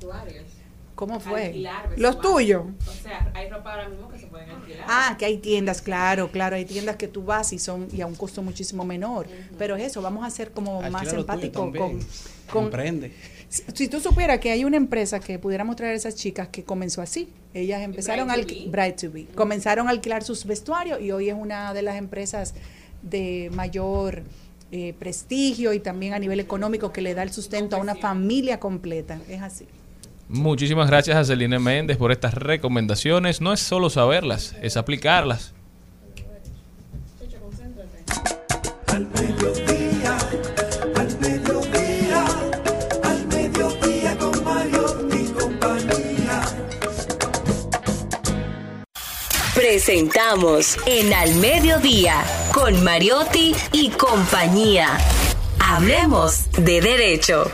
¿Cómo fue? Alquilar Los tuyos. O sea, hay ropa ahora mismo que se pueden alquilar. Ah, que hay tiendas, claro, claro, hay tiendas que tú vas y son y a un costo muchísimo menor. Pero es eso, vamos a ser como más Alquila empáticos con, Comprende. si, si tú supieras que hay una empresa que pudiéramos traer a esas chicas que comenzó así. Ellas empezaron a Bright to alqui- Be. Bright to Be. Comenzaron a alquilar sus vestuarios y hoy es una de las empresas de mayor eh, prestigio y también a nivel económico que le da el sustento a una familia completa. Es así. Muchísimas gracias a Celine Méndez por estas recomendaciones. No es solo saberlas, es aplicarlas. Al mediodía, al mediodía, al mediodía con Mario y compañía. Presentamos en Al Mediodía con Mariotti y compañía. Hablemos de derecho.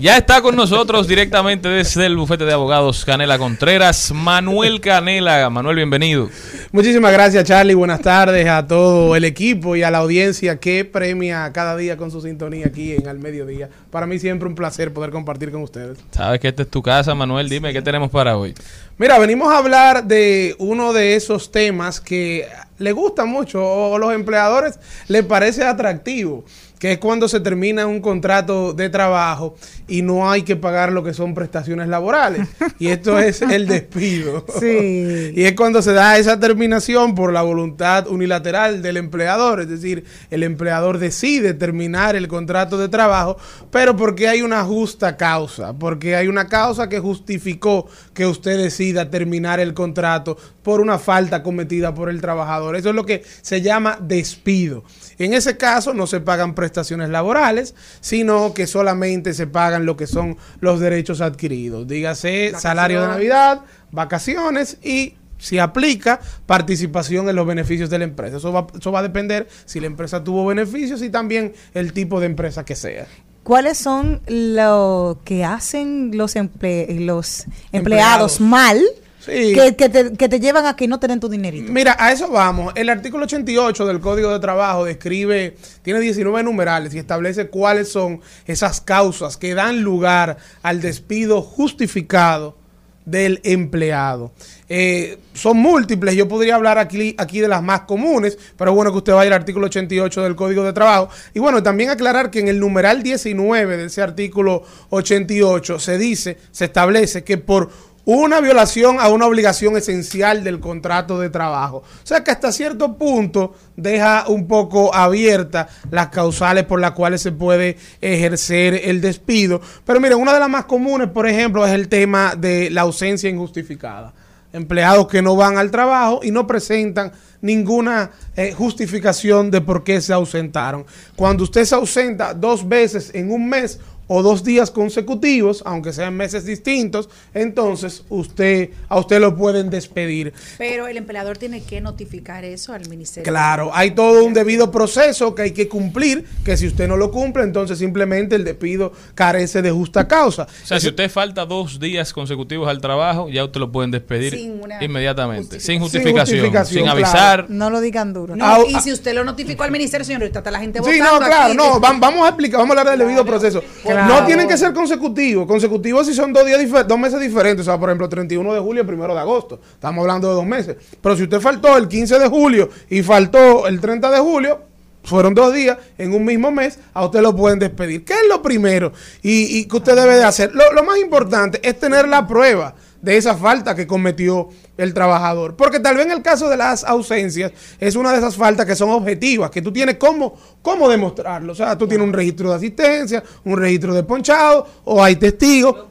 Ya está con nosotros directamente desde el bufete de abogados Canela Contreras, Manuel Canela. Manuel, bienvenido. Muchísimas gracias, Charlie. Buenas tardes a todo el equipo y a la audiencia que premia cada día con su sintonía aquí en Al Mediodía. Para mí siempre un placer poder compartir con ustedes. Sabes que esta es tu casa, Manuel. Dime, ¿qué tenemos para hoy? Mira, venimos a hablar de uno de esos temas que le gusta mucho o a los empleadores les parece atractivo, que es cuando se termina un contrato de trabajo y no hay que pagar lo que son prestaciones laborales. Y esto es el despido. Sí. Y es cuando se da esa terminación por la voluntad unilateral del empleador, es decir, el empleador decide terminar el contrato de trabajo, pero porque hay una justa causa, porque hay una causa que justificó que usted decida terminar el contrato por una falta cometida por el trabajador. Eso es lo que se llama despido. En ese caso no se pagan prestaciones laborales, sino que solamente se pagan lo que son los derechos adquiridos. Dígase salario de Navidad, vacaciones y si aplica participación en los beneficios de la empresa. Eso va, eso va a depender si la empresa tuvo beneficios y también el tipo de empresa que sea. ¿Cuáles son lo que hacen los, emple- los empleados, Empleados. mal Sí. que, que te, que te llevan a que no te den tu dinerito? Mira, a eso vamos. El artículo 88 del Código de Trabajo describe, tiene 19 numerales y establece cuáles son esas causas que dan lugar al despido justificado del empleado. Eh, son múltiples, yo podría hablar aquí, aquí de las más comunes, pero bueno que usted vaya al artículo 88 del Código de Trabajo. Y bueno, también aclarar que en el numeral 19 de ese artículo 88 se dice, se establece que por una violación a una obligación esencial del contrato de trabajo. O sea que hasta cierto punto deja un poco abierta las causales por las cuales se puede ejercer el despido. Pero miren, una de las más comunes, por ejemplo, es el tema de la ausencia injustificada. Empleados que no van al trabajo y no presentan ninguna eh, justificación de por qué se ausentaron. Cuando usted se ausenta dos veces en un mes o dos días consecutivos, aunque sean meses distintos, entonces usted a usted lo pueden despedir. Pero el empleador tiene que notificar eso al ministerio. Claro, hay todo un debido proceso que hay que cumplir, que si usted no lo cumple, entonces simplemente el despido carece de justa causa. O sea, si usted falta dos días consecutivos al trabajo, ya usted lo pueden despedir Sin una inmediatamente, sin Sin justificación, sin, justificación, avisar. No lo digan duro. No, Ah, y ah. si usted lo notificó al ministerio, señor, está la gente Sí, votando no, claro, aquí. no, vam- vamos a explicar, vamos a hablar del debido proceso. Claro. No tienen que ser consecutivos, consecutivos si son dos días dos meses diferentes, o sea, por ejemplo, 31 de julio, primero de agosto, estamos hablando de dos meses. Pero si usted faltó el 15 de julio y faltó el 30 de julio, fueron dos días en un mismo mes, a usted lo pueden despedir. ¿Qué es lo primero y, y que usted debe de hacer? Lo, lo más importante es tener la prueba de esa falta que cometió el trabajador. Porque tal vez en el caso de las ausencias es una de esas faltas que son objetivas, que tú tienes cómo, cómo demostrarlo. O sea, tú tienes un registro de asistencia, un registro de ponchado, o hay testigos.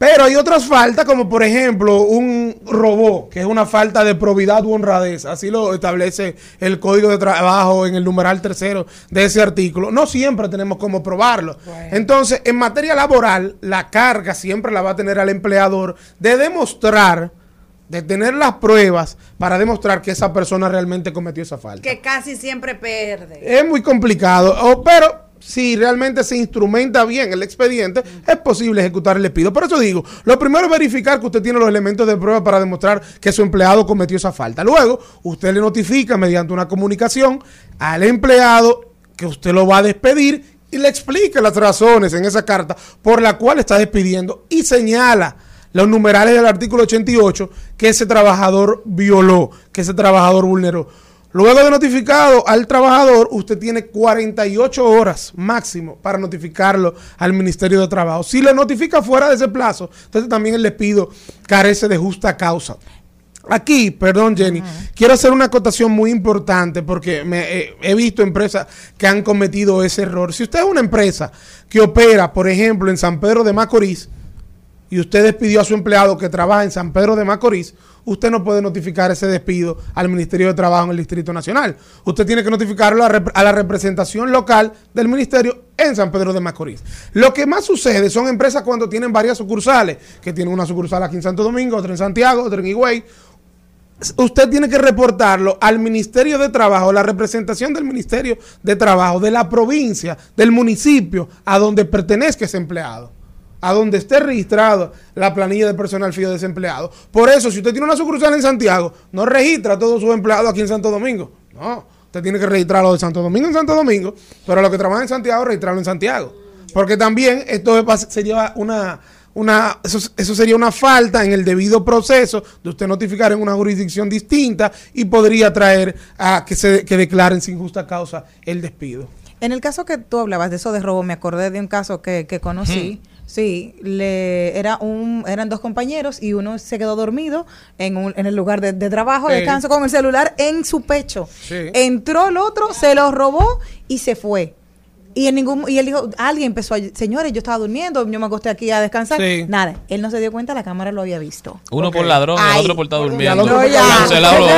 Pero hay otras faltas, como por ejemplo un robó, que es una falta de probidad u honradez. Así lo establece el Código de Trabajo en el numeral tercero de ese artículo. No siempre tenemos cómo probarlo. Entonces, en materia laboral, la carga siempre la va a tener al empleador de demostrar, de tener las pruebas para demostrar que esa persona realmente cometió esa falta. Que casi siempre pierde. Es muy complicado, o- pero si realmente se instrumenta bien el expediente, es posible ejecutar el despido. Por eso digo, lo primero es verificar que usted tiene los elementos de prueba para demostrar que su empleado cometió esa falta. Luego, usted le notifica mediante una comunicación al empleado que usted lo va a despedir y le explica las razones en esa carta por la cual está despidiendo y señala los numerales del artículo 88 que ese trabajador violó, que ese trabajador vulneró. Luego de notificado al trabajador, usted tiene 48 horas máximo para notificarlo al Ministerio de Trabajo. Si lo notifica fuera de ese plazo, entonces también el despido carece de justa causa. Aquí, perdón Jenny, quiero hacer una acotación muy importante porque me, eh, he visto empresas que han cometido ese error. Si usted es una empresa que opera, por ejemplo, en San Pedro de Macorís, y usted despidió a su empleado que trabaja en San Pedro de Macorís, usted no puede notificar ese despido al Ministerio de Trabajo en el Distrito Nacional. Usted tiene que notificarlo a, la representación local del Ministerio en San Pedro de Macorís. Lo que más sucede son empresas cuando tienen varias sucursales, que tienen una sucursal aquí en Santo Domingo, otra en Santiago, otra en Higüey, usted tiene que reportarlo al Ministerio de Trabajo, la representación del Ministerio de Trabajo, de la provincia, del municipio, a donde pertenezca ese empleado. A donde esté registrado la planilla de personal fijo desempleado. Por eso, si usted tiene una sucursal en Santiago, no registra a todos sus empleados aquí en Santo Domingo. No, usted tiene que registrarlo de Santo Domingo en Santo Domingo, pero los que trabajan en Santiago, registrarlo en Santiago. Porque también esto es pas- sería una, una eso, eso sería una falta en el debido proceso de usted notificar en una jurisdicción distinta y podría traer a que se que declaren sin justa causa el despido. En el caso que tú hablabas de eso de robo, me acordé de un caso que, que conocí. Sí, le, era un, eran dos compañeros y uno se quedó dormido en, un, en el lugar de, de trabajo, Sí. descanso con el celular en su pecho. Sí. Entró el otro, se lo robó y se fue. Y en ningún y él dijo, alguien empezó a, señores, yo estaba durmiendo, yo me acosté aquí a descansar. Sí. Nada, él no se dio cuenta, la cámara lo había visto. Uno por ladrón, el otro por estar Ya durmiendo. Cancelado.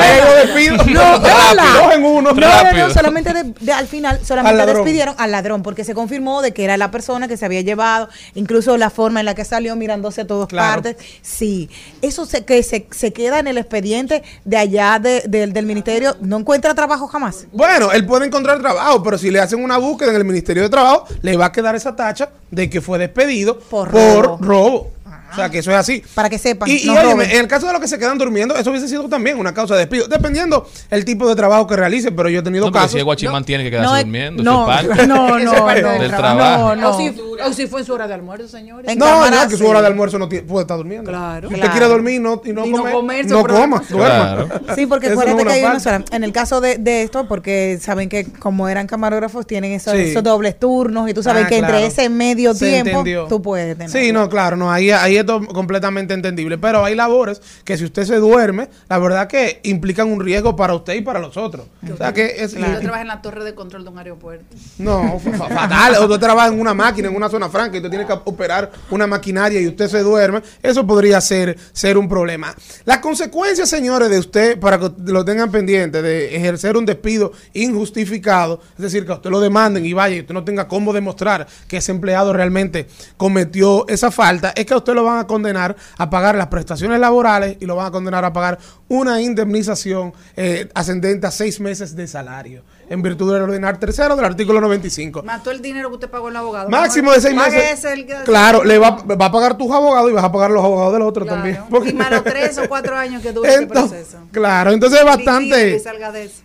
No, Rápido. hola. Dos en uno. No, no, no, solamente de- de- al final solamente Al despidieron al ladrón porque se confirmó de que era la persona que se había llevado, incluso la forma en la que salió mirándose a todas Claro. partes. Sí, eso se, que se, se queda en el expediente de allá de- del- del ministerio, no encuentra trabajo jamás. Bueno, él puede encontrar trabajo, pero si le hacen una búsqueda en el Ministerio de Trabajo, le va a quedar esa tacha de que fue despedido por, robo. robo. O sea, que eso es así. Para que sepan. Y, y no óyeme, en el caso de los que se quedan durmiendo, eso hubiese sido también una causa de despido, dependiendo el tipo de trabajo que realice, pero yo he tenido No, pero casos. si es guachimán tiene que quedarse No, durmiendo. no, eso es parte no, no, Eso es parte no, del del trabajo. No, no. O si, o si fue en su hora de almuerzo, señores. No, cámara, no, que su hora de almuerzo no tiene- puede estar durmiendo. Claro. Si usted Claro. quiere dormir y no, y no, Y no comer, comer, no coma, duerma. Claro. Sí, porque no acuérdate es que hay una sola. En el caso de, de esto, porque saben que como eran camarógrafos, tienen esos, Sí. esos dobles turnos y tú sabes Ah, que claro. entre ese medio tiempo tú puedes tener. Sí, no, claro, no, ahí, ahí es to- completamente entendible. Pero hay labores que si usted se duerme, la verdad que implican un riesgo para usted y para los otros. O sea que es. Yo trabajo en la torre de control de un aeropuerto. No, fa- fa- fatal. O usted trabaja en una máquina, en una zona franca, y usted tiene que operar una maquinaria y usted se duerme. Eso podría ser, ser un problema. Las consecuencias, señores, de usted, para que lo tengan pendiente, de ejercer un despido injustificado, es decir, que a usted lo demanden y vaya y usted no tenga cómo demostrar que ese empleado realmente cometió esa falta, es que a usted lo van a condenar a pagar las prestaciones laborales y lo van a condenar a pagar una indemnización eh, ascendente a seis meses de salario, en virtud del ordenar tercero del artículo 95. Mató el dinero que usted pagó el abogado. Máximo de seis meses. ese el que- Claro, le va, va a pagar tus abogados y vas a pagar los abogados del otro Claro. también. Porque- Y más los tres o cuatro años que ese Entonces, proceso. claro, entonces es bastante,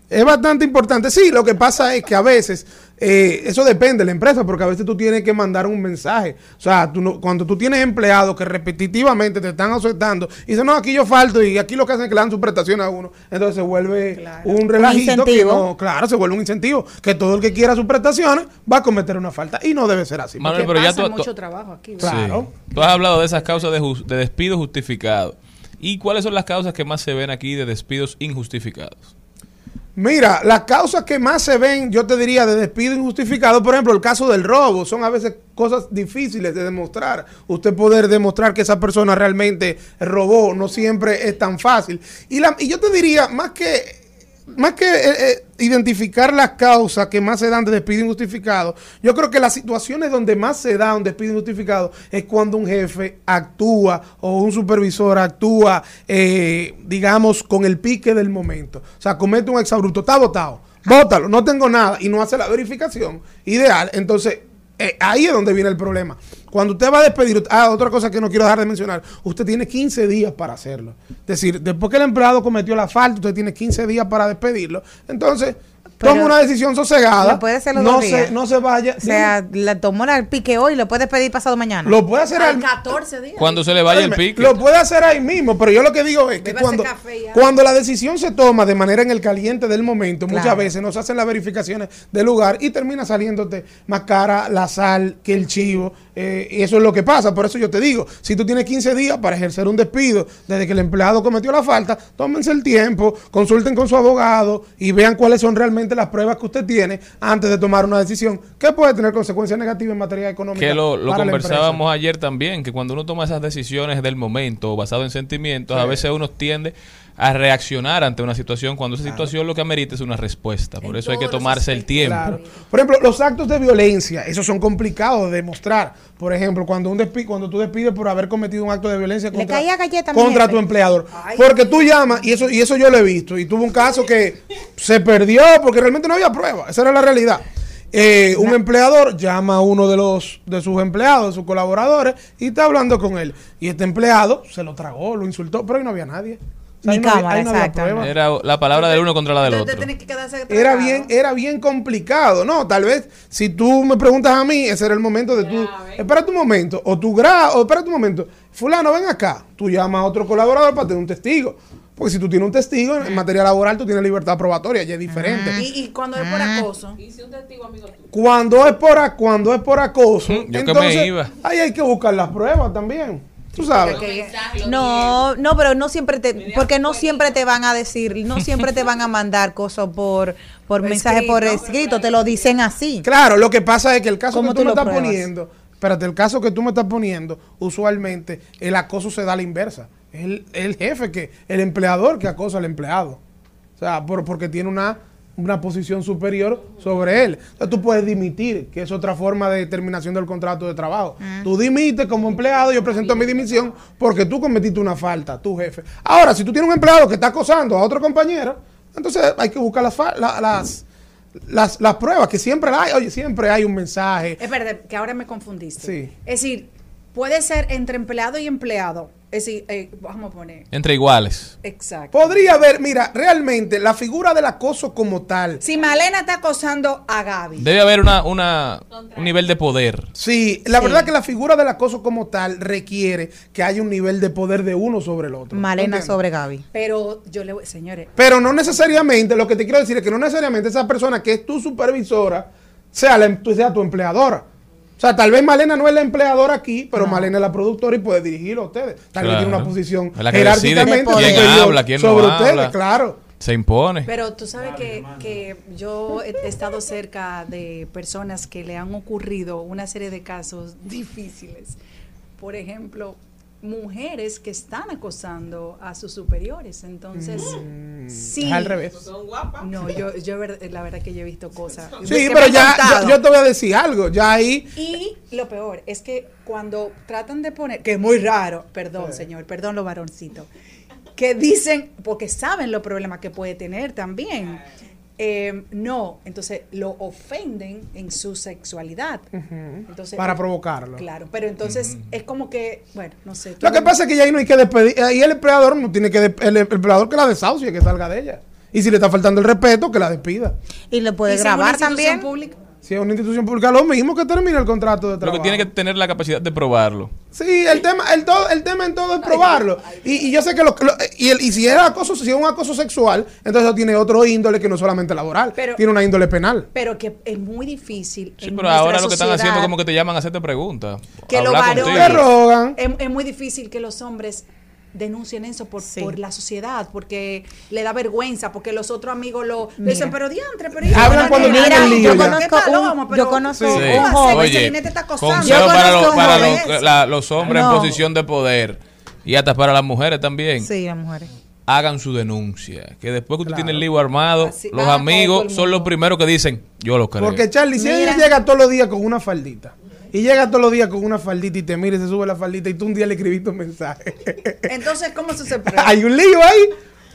es bastante importante. Sí, lo que pasa es que a veces eh, eso depende de la empresa, porque a veces tú tienes que mandar un mensaje. O sea, tú no- cuando tú tienes empleados que repetitivamente te están aceptando y dicen, no, aquí yo falto y aquí lo que hacen es que le dan su prestación a uno, entonces se vuelve un relajito que incentivo. no, claro, se vuelve un incentivo, que todo el que quiera sus prestaciones va a cometer una falta y no debe ser así. Manuel, pero ya tú, mucho tú- trabajo aquí. Sí. Claro. Tú has hablado de esas causas de, de despido justificado. ¿Y cuáles son las causas que más se ven aquí de despidos injustificados? Mira, las causas que más se ven, yo te diría, de despido injustificado, por ejemplo, el caso del robo, son a veces cosas difíciles de demostrar. Usted poder demostrar que esa persona realmente robó no siempre es tan fácil. Y, la, y yo te diría, más que más que eh, eh, identificar las causas que más se dan de despido injustificado, yo creo que las situaciones donde más se da un despido injustificado es cuando un jefe actúa o un supervisor actúa, eh, digamos, con el pique del momento. O sea, comete un exabrupto, está votado, bótalo, no tengo nada y no hace la verificación ideal. Entonces, eh, ahí es donde viene el problema. Cuando usted va a despedir, ah, otra cosa que no quiero dejar de mencionar, usted tiene 15 días para hacerlo. Es decir, después que el empleado cometió la falta, usted tiene 15 días para despedirlo. Entonces, Pero toma una decisión sosegada. lo puede hacer los no dos se, no se vaya. O sea, le tomó el pique hoy y lo puedes pedir pasado mañana. lo puede hacer Al al, 14 días. Cuando se le vaya el pique. Lo puede hacer ahí mismo, pero yo lo que digo es que cuando, cuando la decisión se toma de manera en el caliente del momento, Claro. muchas veces nos hacen las verificaciones del lugar y termina saliéndote más cara la sal que el chivo. Eh, y eso es lo que pasa. Por eso yo te digo, si tú tienes 15 días para ejercer un despido desde que el empleado cometió la falta, tómense el tiempo, consulten con su abogado y vean cuáles son realmente las pruebas que usted tiene antes de tomar una decisión que puede tener consecuencias negativas en materia económica. Que lo, lo para la conversábamos ayer también, que cuando uno toma esas decisiones del momento, basado en sentimientos, a veces uno tiende a reaccionar ante una situación cuando esa situación lo que amerita es una respuesta. Por eso hay que tomarse el tiempo. Claro. Por ejemplo, los actos de violencia, esos son complicados de demostrar. Por ejemplo, cuando un despi- cuando tú despides por haber cometido un acto de violencia Le contra, galleta tu empleador. Porque tú llamas, y eso, y eso yo lo he visto, y tuvo un caso que se perdió porque realmente no había prueba. Esa era la realidad. Eh, un empleador llama a uno de los de sus empleados, de sus colaboradores, y está hablando con él. Y este empleado se lo tragó, lo insultó, pero ahí no había nadie. No había- cámara, ahí no exacto. Era la palabra del uno contra la del otro. Era bien, era bien complicado, ¿no? Tal vez si tú me preguntas a mí, ese era el momento de tú, espérate un momento, o tú grabas, o espérate un momento, fulano, ven acá, tú llamas a otro colaborador para tener un testigo. Porque si tú tienes un testigo en materia laboral, tú tienes libertad probatoria, ya es diferente. Y, y cuando es por acoso. Cuando es por a- cuando es por acoso, Yo que me entonces iba. ahí hay que buscar las pruebas también. Tú sabes. No, no, pero no siempre te, porque no siempre te van a decir, no siempre te van a mandar cosas por, por mensaje por escrito, te lo dicen así. Claro, lo que pasa es que el caso que ¿Cómo tú tú me estás pruebas? poniendo, espérate, el caso que tú me estás poniendo, usualmente el acoso se da a la inversa. Es el, el jefe que, el empleador que acosa al empleado. O sea, por- porque tiene una, una posición superior sobre él. Entonces tú puedes dimitir, que es otra forma de terminación del contrato de trabajo. Tú dimites como empleado, yo presento mi dimisión porque tú cometiste una falta, tu jefe. Ahora, si tú tienes un empleado que está acosando a otro compañero, entonces hay que buscar las, la- las, las, las pruebas, que siempre hay, oye, siempre hay un mensaje. Espérate, que ahora me confundiste. Sí. Es decir, puede ser entre empleado y empleado. Es decir, eh, vamos a poner. Entre iguales. Exacto. Podría haber, mira, realmente la figura del acoso como tal. Si Malena está acosando a Gaby. Debe haber una, una, un nivel de poder. Sí, la Sí. verdad que la figura del acoso como tal requiere que haya un nivel de poder de uno sobre el otro. Malena sobre Gaby. Pero yo le voy, señores, Pero no necesariamente, lo que te quiero decir es que no necesariamente esa persona que es tu supervisora sea, la, sea tu empleadora. O sea, tal vez Malena no es la empleadora aquí, pero Malena es la productora y puede dirigirlo a ustedes. Tal vez Claro. tiene una posición la que decide jerárquicamente quién habla, quién no sobre habla. ustedes, claro. Se impone. Pero tú sabes que, que yo he estado cerca de personas que le han ocurrido una serie de casos difíciles. Por ejemplo, mujeres que están acosando a sus superiores. Entonces, sí. Mm, es al revés. No, yo, yo la verdad que yo he visto cosas. Sí, pero ya, yo te voy a decir algo. Ya ahí Y lo peor es que cuando tratan de poner, que es muy raro, perdón señor, perdón los varoncitos, que dicen, porque saben los problemas que puede tener también. Eh, no, entonces lo ofenden en su sexualidad. Entonces, Para provocarlo. Claro, pero entonces es como que, bueno, no sé. Lo que pasa es que ya ahí no hay que despedir. Ahí el empleador no tiene que. el, el empleador que la desahucie, que salga de ella. Y si le está faltando el respeto, que la despida. Y le puede ¿Y si es una grabar también. pública? Si es una institución pública, lo mismo que termina el contrato de Lo trabajo. que tiene que tener la capacidad de probarlo. Sí, el tema, el todo, el tema en todo es probarlo. Y, y yo sé que lo, lo- y, el- y si es acoso, si es un acoso sexual, entonces eso tiene otro índole que no solamente laboral, Pero- tiene una índole penal. Pero que es muy difícil. Sí, en pero ahora lo que están haciendo es como que te llaman a hacerte preguntas. que los varones rogan. Es, es muy difícil que los hombres denuncien eso por, por la sociedad, porque le da vergüenza, porque los otros amigos lo dicen, pero diantre, pero Hablan cuando Mira, el lío yo conozco ¿Qué tal, un- yo conozco Sí. un joven. Oye, consejo para, conozco los, para los- la- los hombres No. en posición de poder y hasta para las mujeres también. Sí, las mujeres. Hagan su denuncia. Que después que tú tienes el lío armado, Así- los ah, amigos son los primeros que dicen, yo lo creo. Porque Charlie, si ella llega todos los días con una faldita, y llega todos los días con una faldita y te mira y se sube la faldita y tú un día le escribiste un mensaje. Entonces, ¿cómo se se prueba? Hay un lío ahí.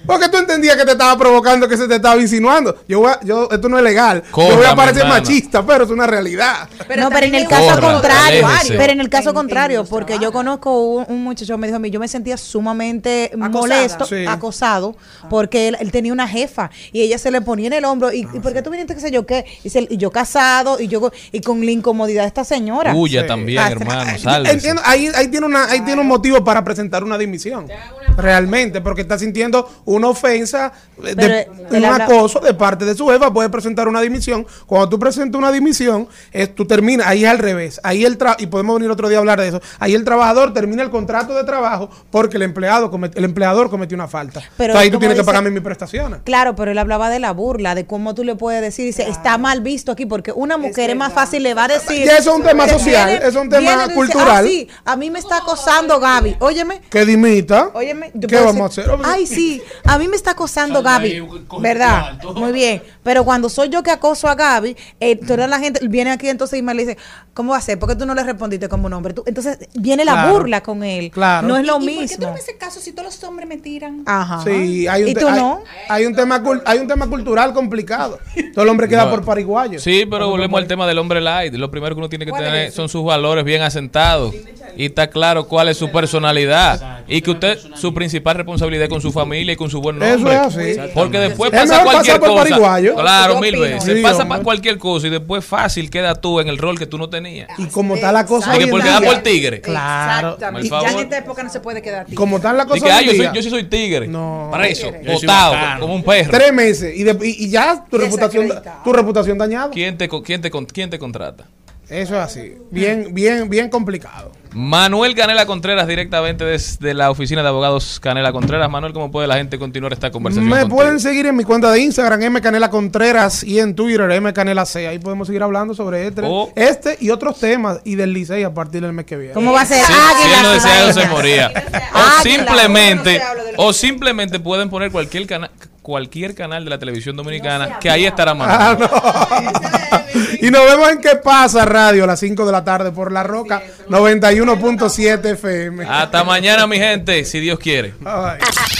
Porque tú entendías que te estaba provocando, que se te estaba insinuando. Yo, voy a- yo esto no es legal. Corra, yo voy a parecer machista, pero es una realidad. no, pero en el caso Corra, contrario, aléjese. pero en el caso En- contrario, porque yo conozco un, un muchacho me dijo a mí, yo me sentía sumamente molesto, Sí. acosado, porque él, él tenía una jefa y ella se le ponía en el hombro y, y ¿por qué tú viniste qué sé yo qué? Y, se- y yo casado y yo y con la incomodidad de esta señora. Huya Sí. también, Ah, hermano. Entiendo, ahí, ahí tiene una, ahí tiene un motivo para presentar una dimisión. Realmente, porque está sintiendo una ofensa, Pero, de, eh, un habla- acoso de parte de su jefa, puede presentar una dimisión. Cuando tú presentas una dimisión, es, tú terminas, ahí es al revés. Ahí el tra- y podemos venir otro día a hablar de eso. Ahí el trabajador termina el contrato de trabajo porque el empleado comete- el empleador cometió una falta. Pero Entonces, ahí tú tienes que pagarme mis prestaciones. Claro, pero él hablaba de la burla, de cómo tú le puedes decir, dice, está mal visto aquí, porque una mujer es, más fácil, le va a decir. Ya eso es un tema social, viene- eso es un tema viene y dice, cultural. "Ah, sí, a mí me está acosando Gaby. Óyeme, Que dimita. óyeme. ¿Qué vamos a hacer? Ay, sí, a mí me está acosando Gaby, ¿verdad? cuarto. Muy bien, pero cuando soy yo que acoso a Gaby, eh, toda la gente viene aquí entonces y me le dice, ¿cómo va a ser? ¿Por qué tú no le respondiste como un hombre? Tú- entonces viene la Claro. burla con él. Claro. No es lo ¿Y por qué tú mismo. no me haces caso si todos los hombres me tiran? Ajá. Sí, hay un, ¿Y tú hay, no? hay un tema hay un tema cultural complicado. Todo el hombre queda No. por pariguayo. Sí, pero volvemos al tema del hombre light. Lo primero que uno tiene que tener son sus valores bien asentados. Y está claro cuál es su personalidad. Y que usted, su principal responsabilidad es con su familia y con su buen Eso nombre. es así. Porque después Es pasa cualquier por cosa. pariguayo. Claro, Yo mil opino. veces. Sí, pasa hombre. cualquier cosa y después fácil queda tú en el rol que tú no tenías. Y como está la cosa Porque hoy en por quedar día- por tigre. Claro. Exactamente. Por Ya en esta época no se puede quedar tigre. Como están las Y cosas que, hoy ah, yo, soy, yo sí soy tigre. No. Preso, Yo soy botado, como un perro. Tres meses y, de- y- y ya tu reputación, tu reputación dañada. ¿Quién te, quién, te, ¿Quién te contrata? Eso es así. Bien, bien, bien complicado. Manuel Canela Contreras, directamente desde la oficina de abogados Canela Contreras. Manuel, ¿cómo puede la gente continuar esta conversación? Me contigo? pueden seguir en mi cuenta de Instagram, M Canela Contreras, y en Twitter, M Canela C. Ahí podemos seguir hablando sobre este, Oh. este y otros temas y del Licey a partir del mes que viene. ¿Cómo va a ser? Si, Águila, si él no se moría. Águila. O simplemente, o simplemente pueden poner cualquier canal cualquier canal de la televisión dominicana que ahí estará Manuel. Ah, no. y nos vemos en qué pasa radio a las 5 de la tarde por La Roca 91.7 FM. Hasta mañana, mi gente, si Dios quiere. Ay.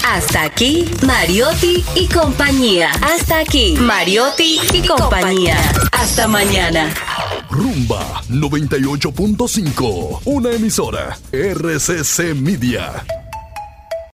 Hasta aquí, Mariotti y compañía. Hasta aquí, Mariotti y compañía. Hasta mañana. Rumba 98.5, una emisora RCC Media.